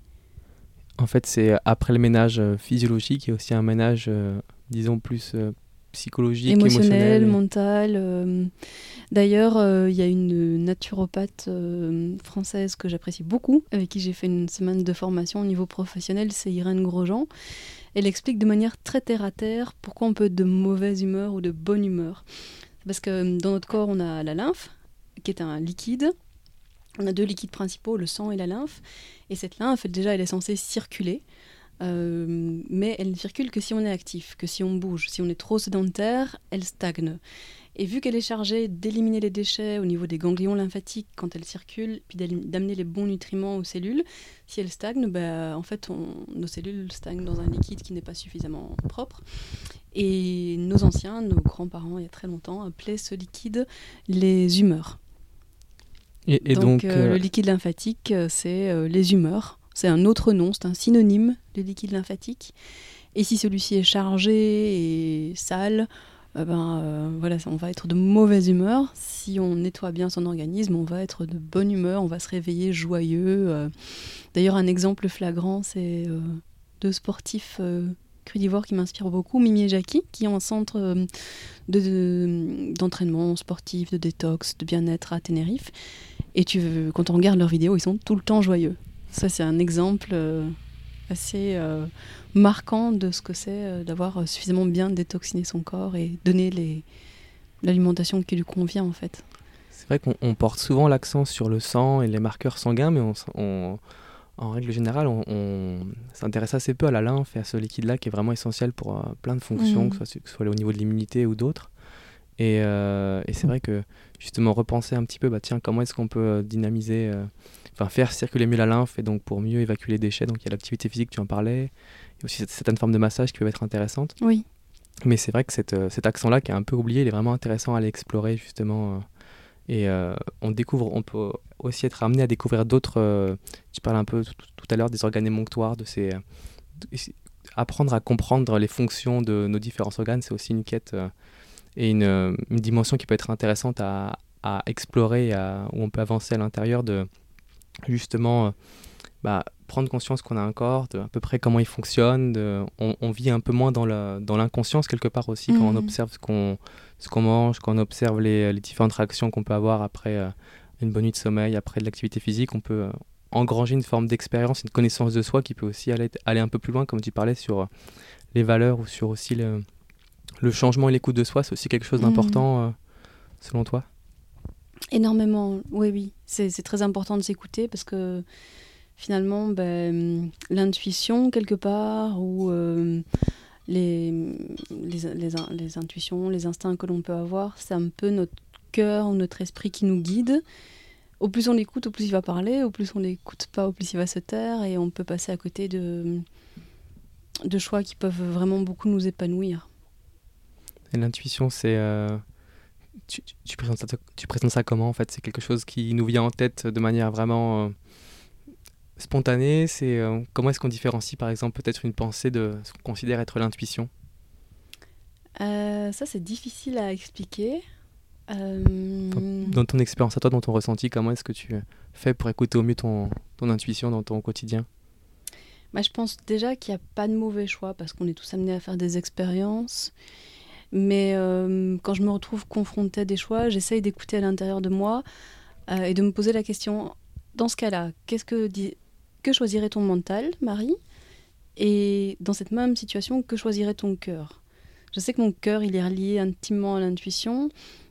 En fait, c'est après le ménage euh, physiologique, il y a aussi un ménage, disons, plus psychologique, émotionnel, mental. Euh, d'ailleurs, euh, il y a une naturopathe euh, française que j'apprécie beaucoup, avec qui j'ai fait une semaine de formation au niveau professionnel, c'est Irène Grosjean. Elle explique de manière très terre à terre pourquoi on peut être de mauvaise humeur ou de bonne humeur. Parce que dans notre corps, on a la lymphe, qui est un liquide. On a deux liquides principaux, le sang et la lymphe. Et cette lymphe, déjà, elle est censée circuler. Euh, mais elle ne circule que si on est actif, que si on bouge. Si on est trop sédentaire, elle stagne. Et vu qu'elle est chargée d'éliminer les déchets au niveau des ganglions lymphatiques quand elle circule, puis d'amener les bons nutriments aux cellules, si elle stagne, bah, en fait, nos cellules stagnent dans un liquide qui n'est pas suffisamment propre. Et nos anciens, nos grands-parents, il y a très longtemps, appelaient ce liquide les humeurs. Et, donc, euh, euh, le liquide lymphatique, c'est les humeurs. C'est un autre nom, c'est un synonyme de liquide lymphatique. Et si celui-ci est chargé et sale, eh ben, euh, voilà, on va être de mauvaise humeur. Si on nettoie bien son organisme, on va être de bonne humeur, on va se réveiller joyeux. Euh. D'ailleurs, un exemple flagrant, c'est euh, deux sportifs crudivores qui m'inspirent beaucoup, Mimi et Jackie, qui ont un centre d'entraînement sportif, de détox, de bien-être à Tenerife. Et quand on regarde leurs vidéos, ils sont tout le temps joyeux. Ça, c'est un exemple euh, assez euh, marquant de ce que c'est euh, d'avoir suffisamment bien détoxiné son corps et donner l'alimentation qui lui convient, en fait. C'est vrai qu'on porte souvent l'accent sur le sang et les marqueurs sanguins, mais on, en règle générale, on, s'intéresse assez peu à la lymphe et à ce liquide-là qui est vraiment essentiel pour euh, plein de fonctions, mmh. que, ce soit, au niveau de l'immunité ou d'autres. Et, et c'est vrai que justement repenser un petit peu, bah, tiens, comment est-ce qu'on peut dynamiser, enfin faire circuler mieux la lymphe et donc pour mieux évacuer les déchets. Donc il y a l'activité physique, tu en parlais, il y a aussi certaines formes de massage qui peuvent être intéressantes. Oui. Mais c'est vrai que cette, cet accent-là qui est un peu oublié, il est vraiment intéressant à aller explorer justement. et on découvre, on peut aussi être amené à découvrir d'autres. Euh, tu parles un peu tout, à l'heure des organes émonctoires, de ces. apprendre à comprendre les fonctions de nos différents organes, c'est aussi une quête euh, et une, euh, une, dimension qui peut être intéressante à, à explorer, à, où on peut avancer à l'intérieur de justement bah, prendre conscience qu'on a un corps, de à peu près comment il fonctionne. De, on, vit un peu moins dans l'inconscience dans quelque part aussi quand on mmh. observe ce qu'on qu'on mange, quand on observe les, les différentes réactions qu'on peut avoir après une bonne nuit de sommeil, après de l'activité physique, on peut euh, engranger une forme d'expérience, une connaissance de soi qui peut aussi aller, aller un peu plus loin, comme tu parlais, sur euh, les valeurs ou sur aussi le, le changement et l'écoute de soi. C'est aussi quelque chose d'important, mmh. euh, selon toi? Énormément, oui, oui. C'est très important de s'écouter parce que finalement, ben, l'intuition, quelque part, ou les, les, les, les, intuitions, les instincts que l'on peut avoir, c'est un peu notre cœur ou notre esprit qui nous guide. Au plus on l'écoute, au plus il va parler, au plus on l'écoute pas, au plus il va se taire, et on peut passer à côté de, de choix qui peuvent vraiment beaucoup nous épanouir. L'intuition, c'est... Euh, tu, tu, présentes ça, tu, présentes ça, comment en fait? C'est quelque chose qui nous vient en tête de manière vraiment euh, spontanée C'est euh, Comment est-ce qu'on différencie par exemple peut-être une pensée de ce qu'on considère être l'intuition? Ça c'est difficile à expliquer. Euh, dans ton expérience à toi, dans ton ressenti, comment est-ce que tu fais pour écouter au mieux ton, ton intuition dans ton quotidien? Bah, Je pense déjà qu'il n'y a pas de mauvais choix parce qu'on est tous amenés à faire des expériences. Mais euh, quand je me retrouve confrontée à des choix, j'essaye d'écouter à l'intérieur de moi euh, et de me poser la question dans ce cas-là, qu'est-ce que, que choisirait ton mental, Marie? Et dans cette même situation, que choisirait ton cœur? Je sais que mon cœur, il est relié intimement à l'intuition,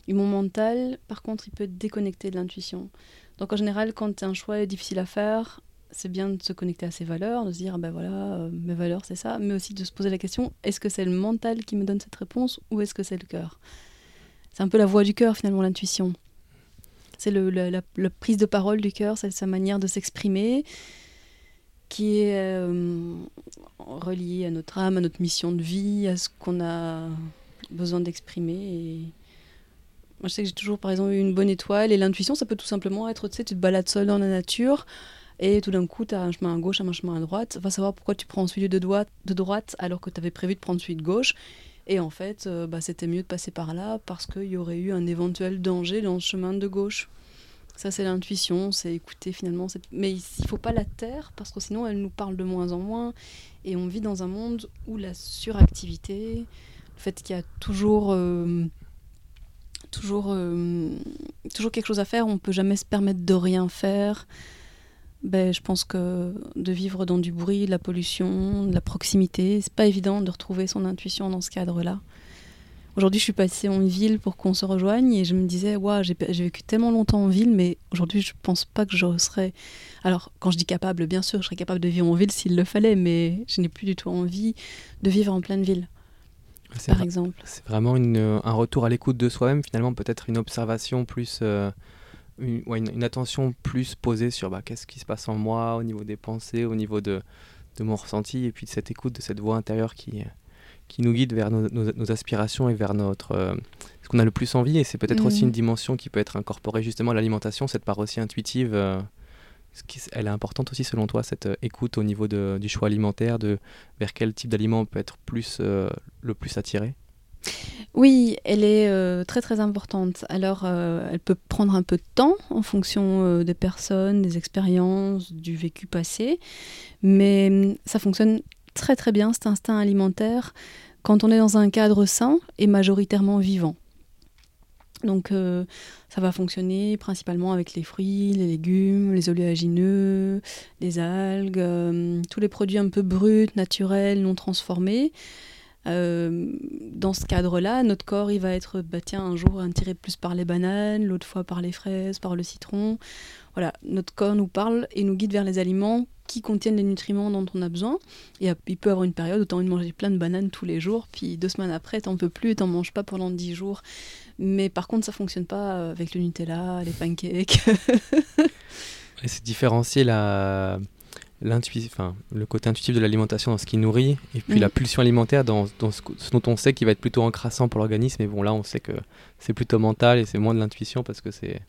et mon mental, par contre, il peut être déconnecté de l'intuition. Donc en général, quand un choix est difficile à faire, c'est bien de se connecter à ses valeurs, de se dire, ben voilà, euh, mes valeurs, c'est ça, mais aussi de se poser la question, est-ce que c'est le mental qui me donne cette réponse ou est-ce que c'est le cœur? C'est un peu la voix du cœur, finalement, l'intuition. C'est le, la, prise de parole du cœur, c'est sa manière de s'exprimer qui est euh, reliée à notre âme, à notre mission de vie, à ce qu'on a besoin d'exprimer. Moi, je sais que j'ai toujours, par exemple, eu une bonne étoile. Et l'intuition, ça peut tout simplement être, tu sais, tu te balades seul dans la nature. Et tout d'un coup, tu as un chemin à gauche, un chemin à droite. Va savoir pourquoi tu prends celui de, droite, de droite alors que tu avais prévu de prendre celui de gauche. Et en fait, euh, bah, c'était mieux de passer par là parce qu'il y aurait eu un éventuel danger dans le chemin de gauche. Ça, c'est l'intuition, c'est écouter finalement. Mais il ne faut pas la taire parce que sinon, elle nous parle de moins en moins. Et on vit dans un monde où la suractivité, le fait qu'il y a toujours. Euh, toujours, euh, toujours quelque chose à faire, on peut jamais se permettre de rien faire. Ben, je pense que de vivre dans du bruit, de la pollution, de la proximité, c'est pas évident de retrouver son intuition dans ce cadre-là. Aujourd'hui, je suis passée en ville pour qu'on se rejoigne et je me disais, ouais, j'ai vécu tellement longtemps en ville, mais aujourd'hui, je pense pas que je serais. Alors, quand je dis capable, bien sûr, je serais capable de vivre en ville s'il le fallait, mais je n'ai plus du tout envie de vivre en pleine ville par exemple. C'est vraiment une, un retour à l'écoute de soi-même, finalement, peut-être une observation plus. Euh, une, une, attention plus posée sur bah, qu'est-ce qui se passe en moi, au niveau des pensées, au niveau de, de mon ressenti, et puis de cette écoute, de cette voix intérieure qui, qui nous guide vers nos, nos, aspirations et vers notre, euh, ce qu'on a le plus envie. Et c'est peut-être aussi une mmh. dimension qui peut être incorporée justement à l'alimentation, cette part aussi intuitive. Euh, elle est importante aussi selon toi, cette euh, écoute au niveau de, du choix alimentaire, de vers quel type d'aliment peut être plus, le plus attiré? Oui, elle est euh, très très importante. Alors, elle peut prendre un peu de temps en fonction des personnes, des expériences, du vécu passé, mais hum, ça fonctionne très très bien cet instinct alimentaire quand on est dans un cadre sain et majoritairement vivant. Donc euh, ça va fonctionner principalement avec les fruits, les légumes, les oléagineux, les algues, euh, tous les produits un peu bruts, naturels, non transformés. Dans ce cadre-là, notre corps, il va être, bah, tiens, un jour attiré plus par les bananes, l'autre fois par les fraises, par le citron. Voilà, notre corps nous parle et nous guide vers les aliments qui contiennent les nutriments dont on a besoin. Et il peut avoir une période où tu as envie de manger plein de bananes tous les jours, puis deux semaines après, tu n'en peux plus n'en manges pas pendant dix jours. Mais par contre, ça fonctionne pas avec le Nutella, les pancakes. (laughs) c'est différencier la, enfin, le côté intuitif de l'alimentation dans ce qui nourrit et puis la pulsion alimentaire dans, dans ce, dont on sait qu'il va être plutôt encrassant pour l'organisme. Et bon, là, on sait que c'est plutôt mental et c'est moins de l'intuition parce que c'est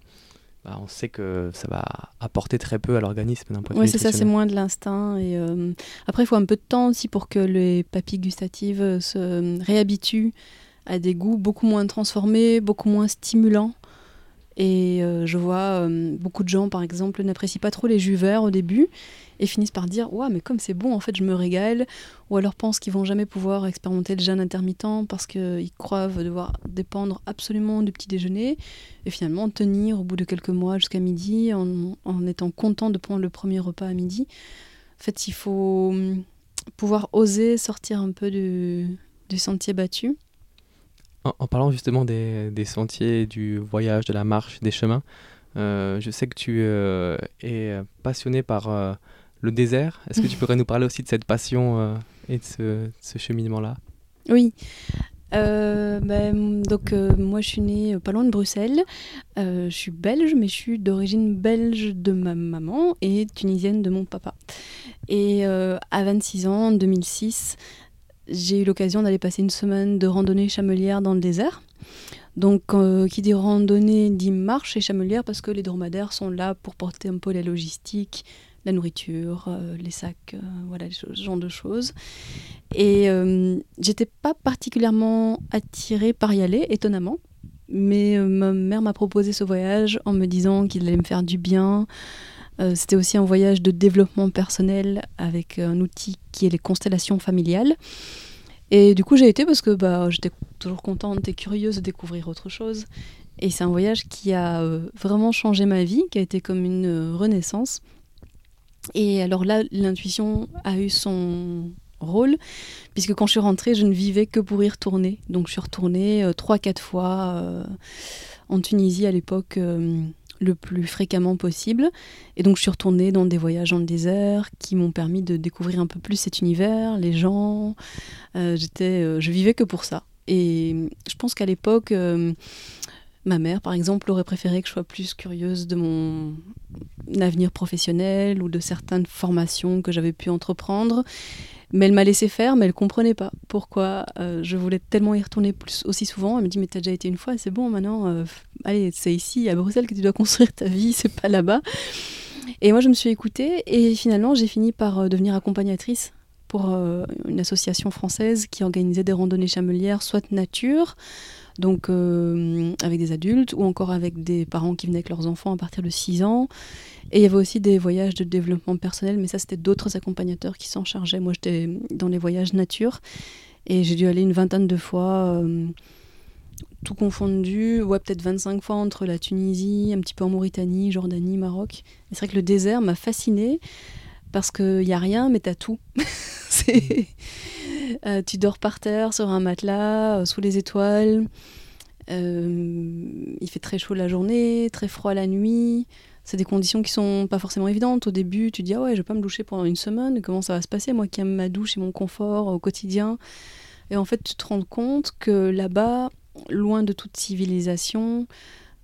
bah, on sait que ça va apporter très peu à l'organisme d'un point Oui, c'est ça, c'est moins de l'instinct. Et euh, après, il faut un peu de temps aussi pour que les papilles gustatives euh, se réhabituent à des goûts beaucoup moins transformés, beaucoup moins stimulants. Et euh, je vois beaucoup de gens, par exemple, n'apprécient pas trop les jus verts au début et finissent par dire ouais mais comme c'est bon en fait je me régale. Ou alors pensent qu'ils vont jamais pouvoir expérimenter le jeûne intermittent parce qu'ils croient devoir dépendre absolument du petit déjeuner et finalement tenir au bout de quelques mois jusqu'à midi en, étant content de prendre le premier repas à midi. En fait il faut hum, pouvoir oser sortir un peu du sentier battu en, parlant justement des, des, sentiers, du voyage, de la marche, des chemins, euh, je sais que tu euh, es passionné par euh, le désert. Est-ce que tu (laughs) pourrais nous parler aussi de cette passion et de ce, cheminement-là? Oui. Euh, ben, donc euh, moi je suis née pas loin de Bruxelles. je suis belge, mais je suis d'origine belge de ma maman et tunisienne de mon papa. Et à 26 ans, en 2006, j'ai eu l'occasion d'aller passer une semaine de randonnée chamelière dans le désert. Donc, qui dit randonnée dit marche et chamelière parce que les dromadaires sont là pour porter un peu la logistique, la nourriture, euh, les sacs, euh, voilà, ce genre de choses. Et euh, j'étais pas particulièrement attirée par y aller, étonnamment. Mais ma mère m'a proposé ce voyage en me disant qu'il allait me faire du bien. C'était aussi un voyage de développement personnel avec un outil qui est les constellations familiales. Et du coup, j'ai été parce que bah, j'étais toujours contente et curieuse de découvrir autre chose. Et c'est un voyage qui a vraiment changé ma vie, qui a été comme une renaissance. Et alors là, l'intuition a eu son rôle, puisque quand je suis rentrée, je ne vivais que pour y retourner. Donc je suis retournée euh, trois, quatre fois euh, en Tunisie à l'époque euh, le plus fréquemment possible. Et donc je suis retournée dans des voyages en désert qui m'ont permis de découvrir un peu plus cet univers, les gens. j'étais, je vivais que pour ça. Et je pense qu'à l'époque Ma mère, par exemple, aurait préféré que je sois plus curieuse de mon avenir professionnel ou de certaines formations que j'avais pu entreprendre. Mais elle m'a laissé faire, mais elle comprenait pas pourquoi euh, je voulais tellement y retourner plus aussi souvent. Elle me dit mais t'as déjà été une fois, c'est bon maintenant. Euh, allez, c'est ici à Bruxelles que tu dois (laughs) construire ta vie, c'est pas là-bas. Et moi je me suis écoutée et finalement j'ai fini par euh, devenir accompagnatrice pour une association française qui organisait des randonnées chamelières, soit nature, donc euh, avec des adultes ou encore avec des parents qui venaient avec leurs enfants à partir de 6 ans. Et il y avait aussi des voyages de développement personnel, mais ça c'était d'autres accompagnateurs qui s'en chargeaient. Moi j'étais dans les voyages nature et j'ai dû aller une vingtaine de fois. Euh, tout confondu, ouais, peut-être 25 fois entre la Tunisie, un petit peu en Mauritanie, Jordanie, Maroc. C'est vrai que le désert m'a fascinée parce qu'il n'y a rien, mais tu as tout. (laughs) euh, tu dors par terre sur un matelas, euh, sous les étoiles. Euh, il fait très chaud la journée, très froid la nuit. C'est des conditions qui sont pas forcément évidentes. Au début, tu dis ah ouais, je vais pas me doucher pendant une semaine. Comment ça va se passer moi qui aime ma douche et mon confort au quotidien? Et en fait, tu te rends compte que là-bas, loin de toute civilisation,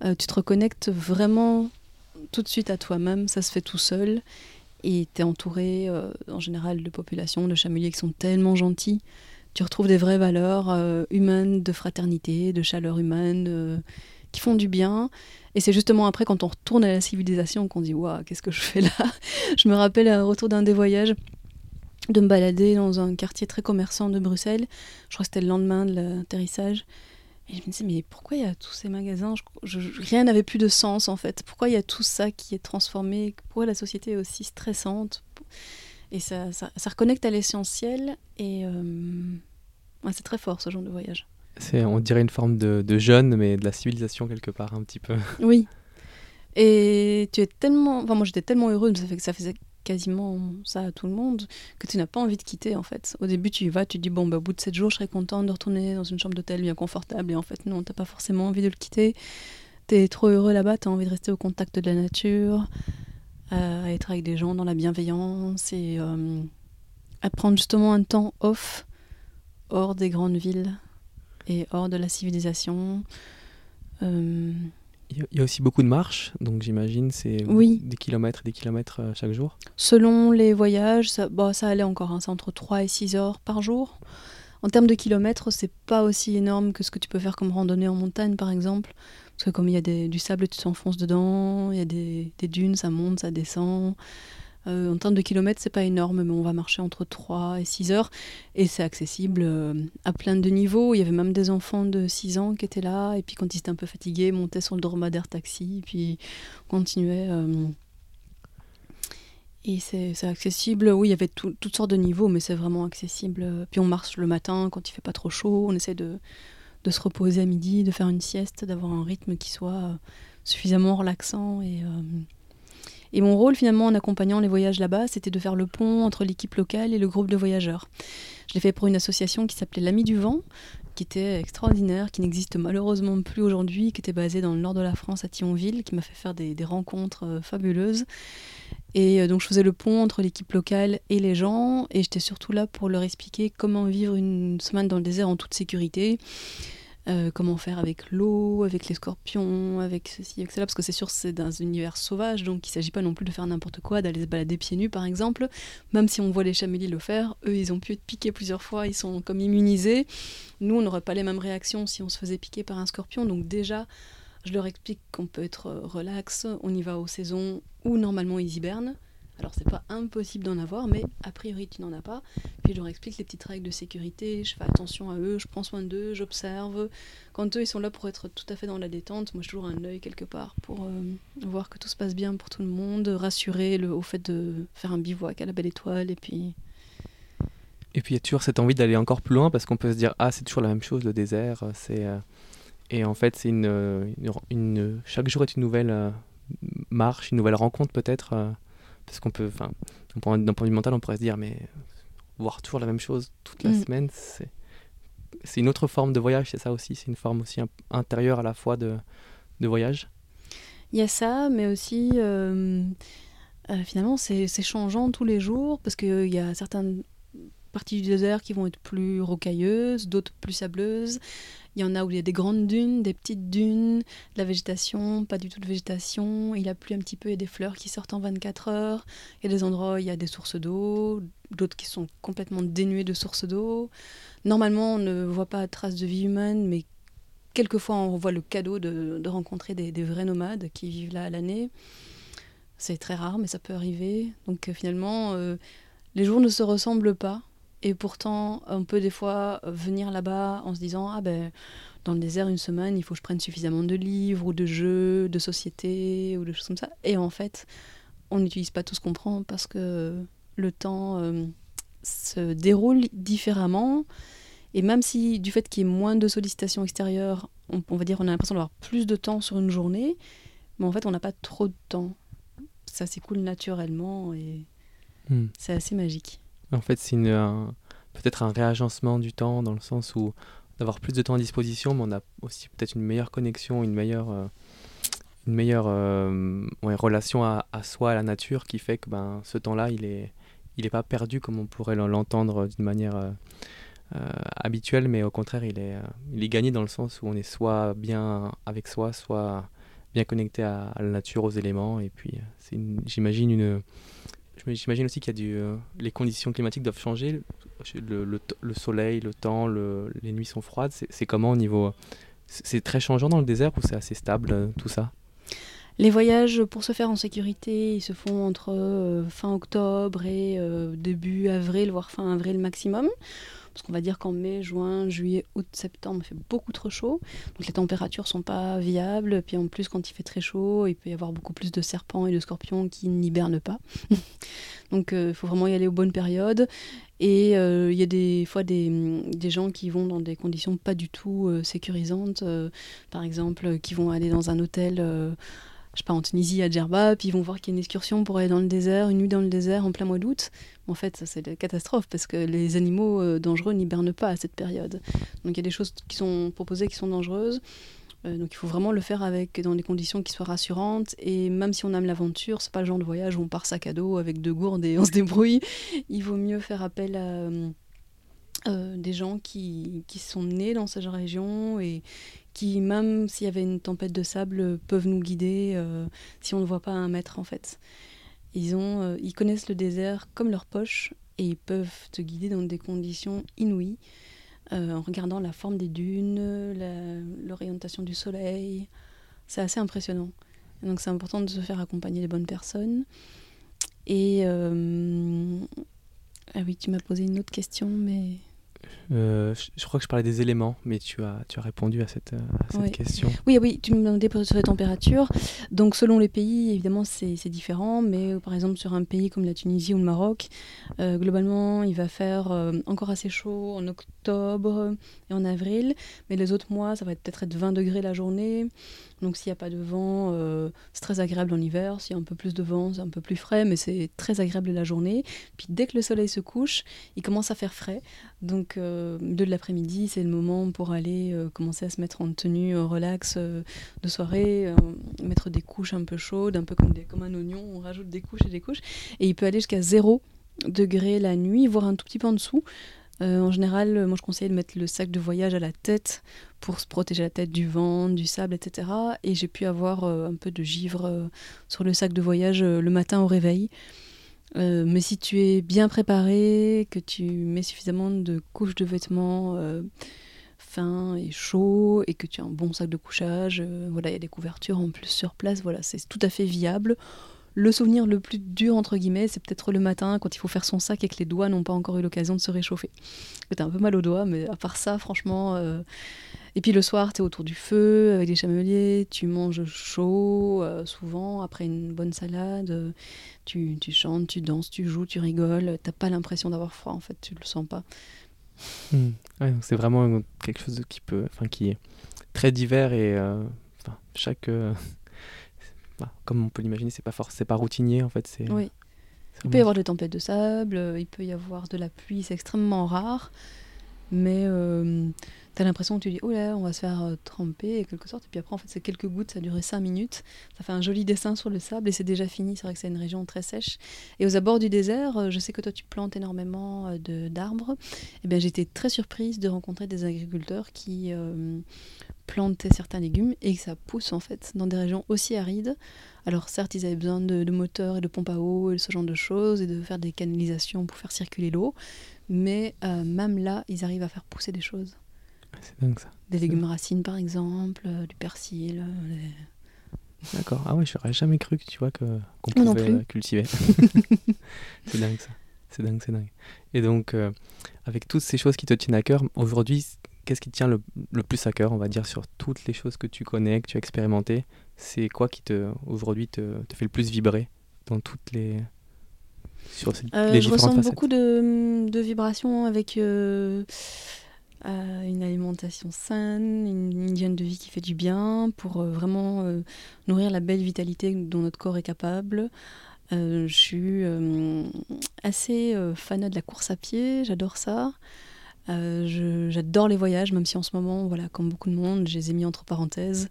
tu te reconnectes vraiment tout de suite à toi-même. Ça se fait tout seul et tu es entouré euh, en général de populations, de chameliers qui sont tellement gentils. Tu retrouves des vraies valeurs euh, humaines, de fraternité, de chaleur humaine, euh, qui font du bien. Et c'est justement après, quand on retourne à la civilisation, qu'on dit Waouh, qu'est-ce que je fais là? (laughs) Je me rappelle un retour d'un des voyages de me balader dans un quartier très commerçant de Bruxelles. Je crois que c'était le lendemain de l'atterrissage. Et je me disais, mais pourquoi il y a tous ces magasins? Rien n'avait plus de sens en fait. Pourquoi il y a tout ça qui est transformé? Pourquoi la société est aussi stressante? Et ça, ça, reconnecte à l'essentiel. Et euh, c'est très fort ce genre de voyage. C'est, on dirait une forme de, de jeûne, mais de la civilisation quelque part, un petit peu. Oui. Et tu es tellement. Enfin, moi j'étais tellement heureuse, ça, fait, ça faisait quasiment ça à tout le monde, que tu n'as pas envie de quitter en fait. Au début, tu y vas, tu dis bon, bah, au bout de 7 jours, je serais contente de retourner dans une chambre d'hôtel bien confortable. Et en fait, non, t'as pas forcément envie de le quitter. Tu es trop heureux là-bas, tu as envie de rester au contact de la nature, à être avec des gens dans la bienveillance et euh, à prendre justement un temps off hors des grandes villes et hors de la civilisation. Euh, il y a aussi beaucoup de marches, donc j'imagine c'est des kilomètres et des kilomètres euh, chaque jour. Selon les voyages, ça, bon, ça allait encore, hein, c'est entre 3 et 6 heures par jour. En termes de kilomètres, c'est pas aussi énorme que ce que tu peux faire comme randonnée en montagne par exemple. Parce que comme il y a du sable, tu t'enfonces dedans, il y a des, des, dunes, ça monte, ça descend. Euh, en termes de kilomètres, c'est pas énorme, mais on va marcher entre 3 et 6 heures. Et c'est accessible euh, à plein de niveaux. Il y avait même des enfants de 6 ans qui étaient là. Et puis quand ils étaient un peu fatigués, montaient sur le dromadaire taxi. Puis continuaient. Euh, et c'est accessible. Oui, il y avait toutes sortes de niveaux, mais c'est vraiment accessible. Puis on marche le matin quand il fait pas trop chaud. On essaie de, de se reposer à midi, de faire une sieste, d'avoir un rythme qui soit suffisamment relaxant et et mon rôle finalement en accompagnant les voyages là-bas, c'était de faire le pont entre l'équipe locale et le groupe de voyageurs. Je l'ai fait pour une association qui s'appelait l'Ami du Vent, qui était extraordinaire, qui n'existe malheureusement plus aujourd'hui, qui était basée dans le nord de la France à Thionville, qui m'a fait faire des, rencontres euh, fabuleuses. Et euh, donc je faisais le pont entre l'équipe locale et les gens, et j'étais surtout là pour leur expliquer comment vivre une semaine dans le désert en toute sécurité, euh, comment faire avec l'eau, avec les scorpions, avec ceci, avec cela, parce que c'est sûr c'est dans un univers sauvage, donc il ne s'agit pas non plus de faire n'importe quoi, d'aller se balader pieds nus par exemple, même si on voit les chamélies le faire, eux ils ont pu être piqués plusieurs fois, ils sont comme immunisés, nous on n'aurait pas les mêmes réactions si on se faisait piquer par un scorpion, donc déjà je leur explique qu'on peut être relax, on y va aux saisons où normalement ils hibernent, alors c'est pas impossible d'en avoir, mais a priori tu n'en as pas. Puis je leur explique les petites règles de sécurité, je fais attention à eux, je prends soin d'eux, j'observe. Quand eux ils sont là pour être tout à fait dans la détente, moi j'ai toujours un œil quelque part pour euh, voir que tout se passe bien pour tout le monde, rassurer au fait de faire un bivouac à la belle étoile et puis. Et puis il y a toujours cette envie d'aller encore plus loin parce qu'on peut se dire ah c'est toujours la même chose le désert, c'est euh, et en fait c'est une, chaque jour est une nouvelle euh, marche, une nouvelle rencontre peut-être parce qu'on peut, enfin, d'un point de vue mental, on pourrait se dire, mais voir toujours la même chose toute la mm. semaine, c'est, c'est une autre forme de voyage, c'est ça aussi, c'est une forme aussi intérieure à la fois de, de voyage. Il y a ça, mais aussi, euh, euh, finalement, c'est, changeant tous les jours, parce qu'il y a certaines parties du désert qui vont être plus rocailleuses, d'autres plus sableuses. Il y en a où il y a des grandes dunes, des petites dunes, de la végétation, pas du tout de végétation. Il a plu un petit peu, il y a des fleurs qui sortent en 24 heures. Il y a des endroits où il y a des sources d'eau, d'autres qui sont complètement dénués de sources d'eau. Normalement, on ne voit pas de traces de vie humaine, mais quelquefois on voit le cadeau de, rencontrer des, vrais nomades qui vivent là à l'année. C'est très rare, mais ça peut arriver. Donc euh, finalement, euh, les jours ne se ressemblent pas. Et pourtant, on peut des fois venir là-bas en se disant Ah ben, dans le désert, une semaine, il faut que je prenne suffisamment de livres ou de jeux, de société ou de choses comme ça. Et en fait, on n'utilise pas tout ce qu'on prend parce que le temps euh, se déroule différemment. Et même si, du fait qu'il y ait moins de sollicitations extérieures, on, va dire on a l'impression d'avoir plus de temps sur une journée, mais en fait, on n'a pas trop de temps. Ça s'écoule naturellement et hmm. c'est assez magique. En fait, c'est peut-être un réagencement du temps dans le sens où d'avoir plus de temps à disposition, mais on a aussi peut-être une meilleure connexion, une meilleure, euh, une meilleure euh, relation à, soi, à la nature, qui fait que ben, ce temps-là, il n'est il est pas perdu comme on pourrait l'entendre d'une manière euh, habituelle, mais au contraire, il est, il est gagné dans le sens où on est soit bien avec soi, soit bien connecté à, à la nature, aux éléments, et puis j'imagine une J'imagine aussi qu'il y a du, euh, les conditions climatiques doivent changer. Le, le, soleil, le temps, les nuits sont froides. C'est comment au niveau. C'est très changeant dans le désert ou c'est assez stable euh, tout ça? Les voyages pour se faire en sécurité, ils se font entre euh, fin octobre et début avril, voire fin avril maximum. Parce qu'on va dire qu'en mai, juin, juillet, août, septembre, il fait beaucoup trop chaud. Donc les températures sont pas viables. Puis en plus, quand il fait très chaud, il peut y avoir beaucoup plus de serpents et de scorpions qui n'hibernent pas. (laughs) Donc il euh, faut vraiment y aller aux bonnes périodes. Et euh, il y a des fois des, des, gens qui vont dans des conditions pas du tout euh, sécurisantes. par exemple, qui vont aller dans un hôtel je pars en Tunisie à Djerba, puis ils vont voir qu'il y a une excursion pour aller dans le désert, une nuit dans le désert en plein mois d'août. En fait, ça c'est la catastrophe parce que les animaux euh, dangereux n'hibernent pas à cette période. Donc il y a des choses qui sont proposées qui sont dangereuses. Euh, donc il faut vraiment le faire avec dans des conditions qui soient rassurantes. Et même si on aime l'aventure, c'est pas le genre de voyage où on part sac à dos avec deux gourdes et on se débrouille. Il vaut mieux faire appel à euh, des gens qui, qui, sont nés dans cette région et qui, même s'il y avait une tempête de sable, peuvent nous guider euh, si on ne voit pas un mètre en fait. Ils, ont, euh, ils connaissent le désert comme leur poche et ils peuvent te guider dans des conditions inouïes en regardant la forme des dunes, l'orientation du soleil. C'est assez impressionnant. donc c'est important de se faire accompagner des bonnes personnes. Et ah oui, tu m'as posé une autre question, mais euh, je crois que je parlais des éléments, mais tu as, tu as répondu à cette, cette question. Oui, oui, tu me demandais sur les températures. Donc, selon les pays, évidemment, c'est différent. Mais euh, par exemple, sur un pays comme la Tunisie ou le Maroc, euh, globalement, il va faire encore assez chaud en octobre et en avril. Mais les autres mois, ça va peut-être être 20 degrés la journée. Donc s'il n'y a pas de vent, euh, c'est très agréable en hiver. S'il y a un peu plus de vent, c'est un peu plus frais, mais c'est très agréable la journée. Puis dès que le soleil se couche, il commence à faire frais. Donc euh, de l'après-midi, c'est le moment pour aller euh, commencer à se mettre en tenue relax de soirée, mettre des couches un peu chaudes, un peu comme, un oignon, on rajoute des couches et des couches. Et il peut aller jusqu'à 0 degré la nuit, voire un tout petit peu en dessous. Euh, en général, euh, moi je conseille de mettre le sac de voyage à la tête pour se protéger la tête du vent, du sable, etc. Et j'ai pu avoir euh, un peu de givre sur le sac de voyage le matin au réveil. mais si tu es bien préparé, que tu mets suffisamment de couches de vêtements fins et chauds et que tu as un bon sac de couchage, voilà, il y a des couvertures en plus sur place, voilà, c'est tout à fait viable. Le souvenir le plus dur, entre guillemets, c'est peut-être le matin quand il faut faire son sac et que les doigts n'ont pas encore eu l'occasion de se réchauffer. T'as un peu mal aux doigts, mais à part ça, franchement. Euh, et puis le soir, tu es autour du feu avec des chameliers, tu manges chaud, euh, souvent, après une bonne salade. Tu, tu, chantes, tu danses, tu joues, tu rigoles. T'as pas l'impression d'avoir froid, en fait, tu le sens pas. Hmm. c'est vraiment quelque chose qui, peut, enfin, qui est très divers et euh, chaque bah, comme on peut l'imaginer, c'est pas c'est pas routinier en fait. C'est, oui. Il peut y avoir des tempêtes de sable, euh, il peut y avoir de la pluie, c'est extrêmement rare, mais euh, tu as l'impression que tu dis oh là, on va se faire euh, tremper, en quelque sorte, et puis après en fait c'est quelques gouttes, ça a duré 5 minutes, ça fait un joli dessin sur le sable et c'est déjà fini. C'est vrai que c'est une région très sèche. Et aux abords du désert, je sais que toi tu plantes énormément de, d'arbres, et eh bien j'étais très surprise de rencontrer des agriculteurs qui planter certains légumes et que ça pousse en fait dans des régions aussi arides. Alors certes, ils avaient besoin de, moteurs et de pompes à eau et ce genre de choses et de faire des canalisations pour faire circuler l'eau, mais euh, même là, ils arrivent à faire pousser des choses. C'est dingue ça. Des légumes racines par exemple, euh, du persil. Euh, D'accord. Ah ouais, j'aurais jamais cru que tu vois que qu'on pouvait cultiver. (laughs) (laughs) c'est dingue ça. C'est dingue, c'est dingue. Et donc, avec toutes ces choses qui te tiennent à cœur, aujourd'hui, qu'est-ce qui te tient le, plus à cœur, on va dire, sur toutes les choses que tu connais, que tu as expérimentées? C'est quoi qui te aujourd'hui te, te, fait le plus vibrer dans toutes les sur euh, les Je ressens beaucoup de, de, vibrations avec euh, euh, une alimentation saine, une hygiène de vie qui fait du bien pour vraiment nourrir la belle vitalité dont notre corps est capable. je suis assez fan de la course à pied, j'adore ça. Euh, j'adore les voyages, même si en ce moment, voilà, comme beaucoup de monde, je les ai mis entre parenthèses,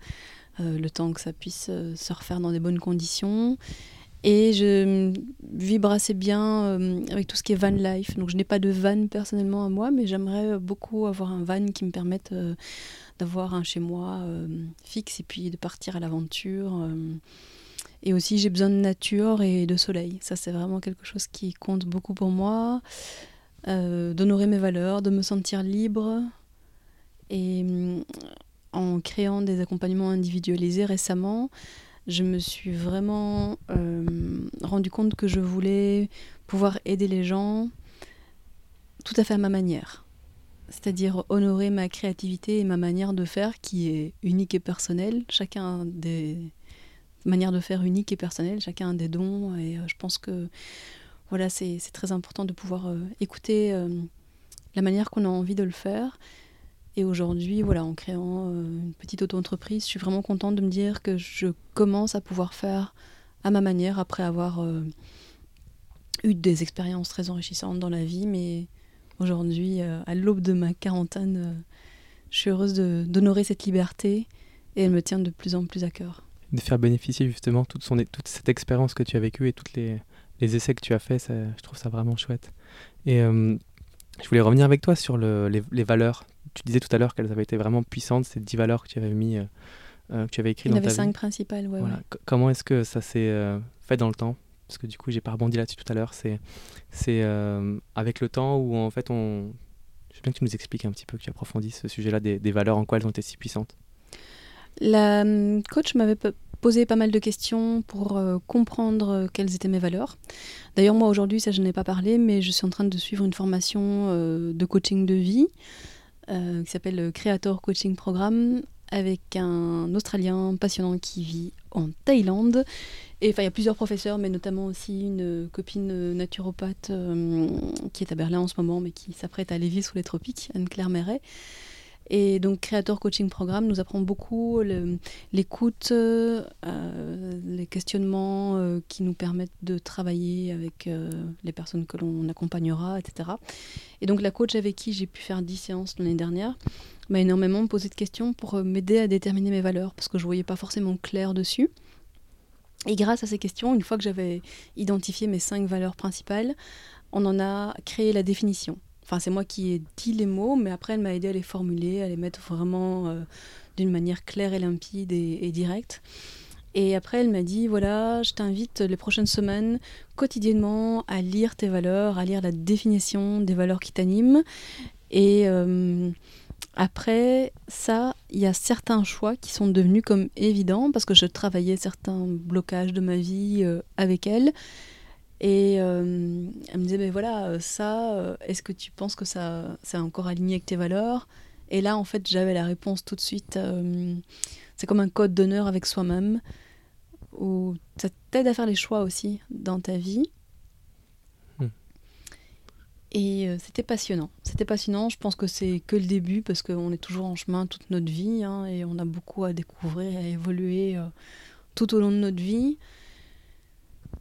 euh, le temps que ça puisse euh, se refaire dans des bonnes conditions. Et je vibre assez bien avec tout ce qui est van life. Donc je n'ai pas de van personnellement à moi, mais j'aimerais beaucoup avoir un van qui me permette d'avoir un chez moi fixe et puis de partir à l'aventure. Et aussi, j'ai besoin de nature et de soleil. Ça, c'est vraiment quelque chose qui compte beaucoup pour moi. Euh, d'honorer mes valeurs, de me sentir libre. Et en créant des accompagnements individualisés récemment, je me suis vraiment euh, rendu compte que je voulais pouvoir aider les gens tout à fait à ma manière. C'est-à-dire honorer ma créativité et ma manière de faire qui est unique et personnelle. Chacun des manières de faire uniques et personnelles, chacun a des dons. Et euh, je pense que voilà, c'est très important de pouvoir euh, écouter la manière qu'on a envie de le faire. Et aujourd'hui, voilà, en créant euh, une petite auto-entreprise, je suis vraiment contente de me dire que je commence à pouvoir faire à ma manière après avoir euh, eu des expériences très enrichissantes dans la vie. Mais aujourd'hui, euh, à l'aube de ma quarantaine, je suis heureuse d'honorer cette liberté et elle me tient de plus en plus à cœur. De faire bénéficier justement toute, cette expérience que tu as vécue et tous les, essais que tu as faits, je trouve ça vraiment chouette. Et je voulais revenir avec toi sur le, les, les valeurs tu disais tout à l'heure qu'elles avaient été vraiment puissantes, ces dix valeurs que tu avais mis, euh, euh, que tu avais écrites dans ta vie. Il y avait cinq principales, ouais. Comment est-ce que ça s'est euh, fait dans le temps? Parce que du coup, j'ai pas rebondi là-dessus tout à l'heure. C'est, c'est avec le temps où en fait on. Je veux bien que tu nous expliques un petit peu, que tu approfondisses ce sujet-là des, des valeurs, en quoi elles ont été si puissantes? La hum, coach m'avait posé pas mal de questions pour comprendre quelles étaient mes valeurs. D'ailleurs, moi aujourd'hui, ça je n'ai pas parlé, mais je suis en train de suivre une formation de coaching de vie euh, qui s'appelle Creator Coaching Programme avec un Australien passionnant qui vit en Thaïlande. Et enfin, il y a plusieurs professeurs, mais notamment aussi une copine naturopathe euh, qui est à Berlin en ce moment, mais qui s'apprête à aller vivre sous les tropiques, Anne-Claire Méret. Et donc, Creator Coaching Programme nous apprend beaucoup l'écoute, euh, les questionnements euh, qui nous permettent de travailler avec euh, les personnes que l'on accompagnera, etc. Et donc, la coach avec qui j'ai pu faire 10 séances l'année dernière m'a énormément posé de questions pour m'aider à déterminer mes valeurs, parce que je ne voyais pas forcément clair dessus. Et grâce à ces questions, une fois que j'avais identifié mes cinq valeurs principales, on en a créé la définition. Enfin, c'est moi qui ai dit les mots, mais après, elle m'a aidé à les formuler, à les mettre vraiment euh, d'une manière claire et limpide et, directe. Et après, elle m'a dit voilà, je t'invite les prochaines semaines quotidiennement à lire tes valeurs, à lire la définition des valeurs qui t'animent. Et euh, après ça, il y a certains choix qui sont devenus comme évidents parce que je travaillais certains blocages de ma vie euh, avec elle. Et euh, elle me disait, mais voilà, euh, ça, euh, est-ce que tu penses que ça c'est encore aligné avec tes valeurs? Et là, en fait, j'avais la réponse tout de suite. c'est comme un code d'honneur avec soi-même, où ça t'aide à faire les choix aussi dans ta vie. Hmm. Et c'était passionnant. C'était passionnant. Je pense que c'est que le début parce qu'on est toujours en chemin toute notre vie hein, et on a beaucoup à découvrir et à évoluer tout au long de notre vie.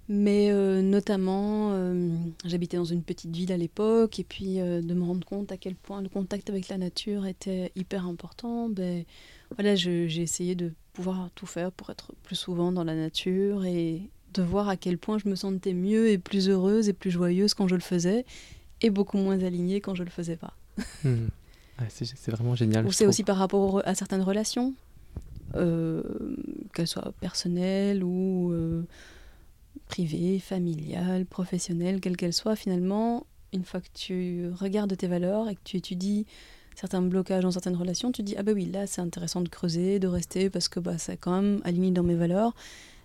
Mais euh, notamment, euh, j'habitais dans une petite ville à l'époque, et puis euh, de me rendre compte à quel point le contact avec la nature était hyper important, ben, voilà, j'ai essayé de pouvoir tout faire pour être plus souvent dans la nature et de voir à quel point je me sentais mieux et plus heureuse et plus joyeuse quand je le faisais, et beaucoup moins alignée quand je le faisais pas. Mmh. c'est vraiment génial. Ou c'est aussi par rapport à certaines relations, qu'elles soient personnelles ou privée, familiale, professionnelle, quelle qu'elle soit, finalement, une fois que tu regardes tes valeurs et que tu étudies certains blocages dans certaines relations, tu dis ah bah oui là c'est intéressant de creuser, de rester parce que bah c'est quand même aligné dans mes valeurs.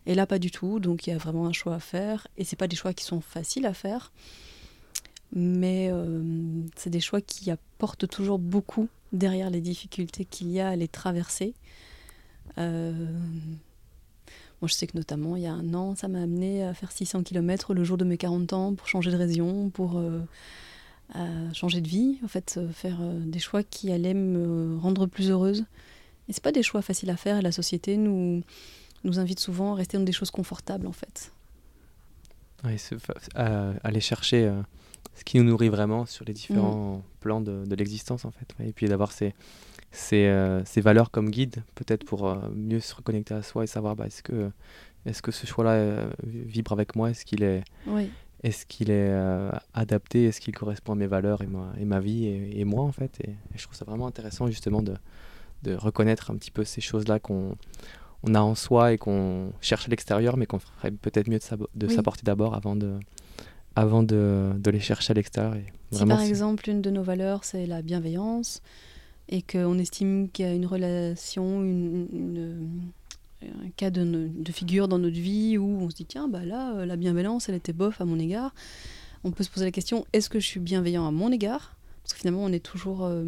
Et là pas du tout, donc il y a vraiment un choix à faire et c'est pas des choix qui sont faciles à faire, mais euh, c'est des choix qui apportent toujours beaucoup derrière les difficultés qu'il y a à les traverser. Euh, moi, je sais que notamment, il y a un an, ça m'a amené à faire 600 km le jour de mes 40 ans pour changer de région, pour euh, changer de vie, en fait, euh, faire euh, des choix qui allaient me rendre plus heureuse. Et c'est pas des choix faciles à faire et la société nous, nous invite souvent à rester dans des choses confortables, en fait. Oui, aller chercher ce qui nous nourrit vraiment sur les différents mm. plans de, de l'existence, en fait. Et puis d'avoir ces euh, ces, valeurs comme guide, peut-être pour euh, mieux se reconnecter à soi et savoir bah, est-ce que, est que ce choix-là euh, vibre avec moi, est-ce qu'il est, est, qu'il est adapté, est-ce qu'il correspond à mes valeurs et ma, et ma vie et, moi en fait? Et, je trouve ça vraiment intéressant justement de, de reconnaître un petit peu ces choses-là qu'on on a en soi et qu'on cherche à l'extérieur, mais qu'on ferait peut-être mieux de s'apporter d'abord avant de, avant de, de, les chercher à l'extérieur. Si par exemple une de nos valeurs c'est la bienveillance, et qu'on estime qu'il y a une relation, une, un cas de, figure dans notre vie où on se dit tiens, bah là, euh, la bienveillance, elle était bof à mon égard. On peut se poser la question est-ce que je suis bienveillant à mon égard? Parce que finalement, on est toujours euh,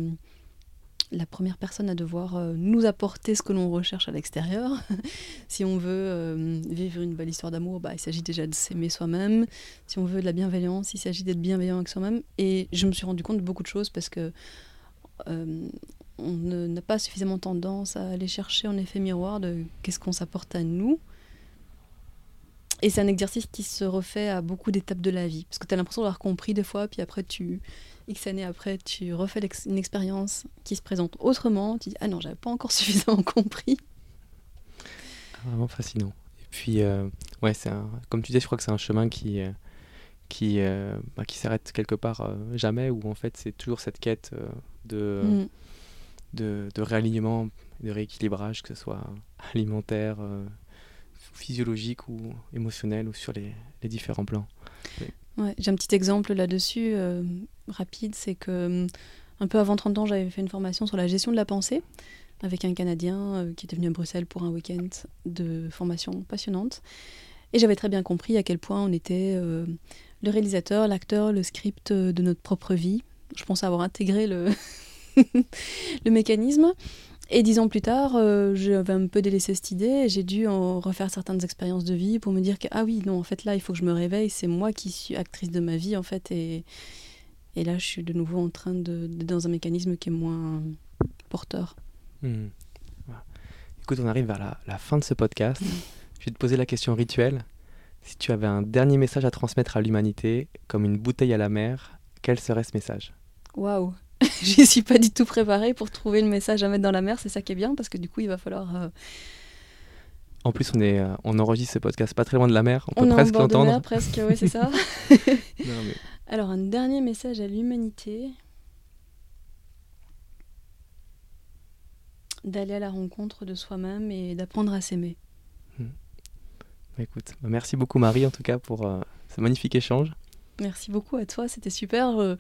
la première personne à devoir euh, nous apporter ce que l'on recherche à l'extérieur. (laughs) si on veut vivre une belle histoire d'amour, bah, il s'agit déjà de s'aimer soi-même. Si on veut de la bienveillance, il s'agit d'être bienveillant avec soi-même. Et je me suis rendu compte de beaucoup de choses parce que euh, on n'a pas suffisamment tendance à aller chercher en effet miroir de qu'est-ce qu'on s'apporte à nous. Et c'est un exercice qui se refait à beaucoup d'étapes de la vie. Parce que tu as l'impression d'avoir compris des fois, puis après, tu, X années après, tu refais une expérience qui se présente autrement. Tu dis Ah non, j'avais pas encore (laughs) suffisamment compris. Ah, vraiment fascinant. Et puis, euh, ouais, c'est comme tu disais, je crois que c'est un chemin qui, euh, qui, euh, bah, qui s'arrête quelque part jamais, où en fait, c'est toujours cette quête de. Mm de, de réalignement, de rééquilibrage, que ce soit alimentaire, euh, physiologique ou émotionnel ou sur les, les différents plans. Ouais, J'ai un petit exemple là-dessus, euh, rapide, c'est que un peu avant 30 ans, j'avais fait une formation sur la gestion de la pensée avec un Canadien euh, qui était venu à Bruxelles pour un week-end de formation passionnante. Et j'avais très bien compris à quel point on était le réalisateur, l'acteur, le script de notre propre vie. Je pense avoir intégré le, (laughs) le mécanisme. Et dix ans plus tard, euh, j'avais un peu délaissé cette idée et j'ai dû en refaire certaines expériences de vie pour me dire que, ah oui, non, en fait, là, il faut que je me réveille, c'est moi qui suis actrice de ma vie, en fait. Et, et là, je suis de nouveau en train de, dans un mécanisme qui est moins porteur. Hmm. Écoute, on arrive vers la, la, fin de ce podcast. je vais te poser la question rituelle. Si tu avais un dernier message à transmettre à l'humanité, comme une bouteille à la mer, quel serait ce message? Waouh (laughs) J'y suis pas du tout préparée pour trouver le message à mettre dans la mer. C'est ça qui est bien parce que du coup, il va falloir. Euh, en plus, on, est, euh, on enregistre ce podcast pas très loin de la mer. On, peut presque l'entendre. presque, oui, c'est ça. (laughs) (laughs) Alors, un dernier message à l'humanité. D'aller à la rencontre de soi-même et d'apprendre à s'aimer. Bah, écoute, bah, merci beaucoup Marie en tout cas pour euh, ce magnifique échange. Merci beaucoup à toi, c'était super. Euh,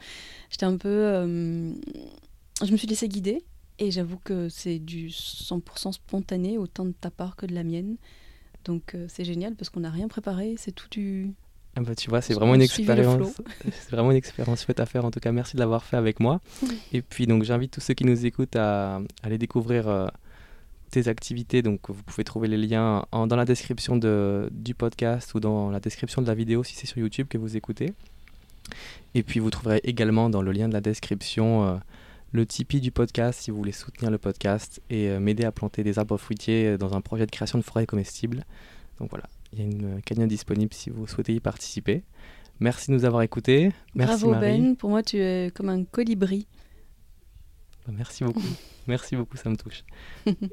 j'étais un peu. Euh, je me suis laissée guider et j'avoue que c'est du 100% spontané, autant de ta part que de la mienne. Donc euh, c'est génial parce qu'on n'a rien préparé, c'est tout du. Ah bah, tu vois, c'est vraiment une expérience. (laughs) C'est vraiment une expérience faite à faire. En tout cas, merci de l'avoir fait avec moi. Et puis donc j'invite tous ceux qui nous écoutent à, aller découvrir tes activités. Donc vous pouvez trouver les liens dans la description de, du podcast ou dans la description de la vidéo si c'est sur YouTube que vous écoutez. Et puis vous trouverez également dans le lien de la description euh, le Tipeee du podcast si vous voulez soutenir le podcast et euh, m'aider à planter des arbres fruitiers euh, dans un projet de création de forêts comestibles. Donc voilà, il y a une cagnotte disponible si vous souhaitez y participer. Merci de nous avoir écoutés. Merci Bravo Ben, pour moi tu es comme un colibri. Bah, merci beaucoup. (laughs) merci beaucoup, ça me touche.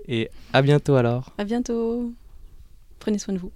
Et à bientôt alors. À bientôt. Prenez soin de vous.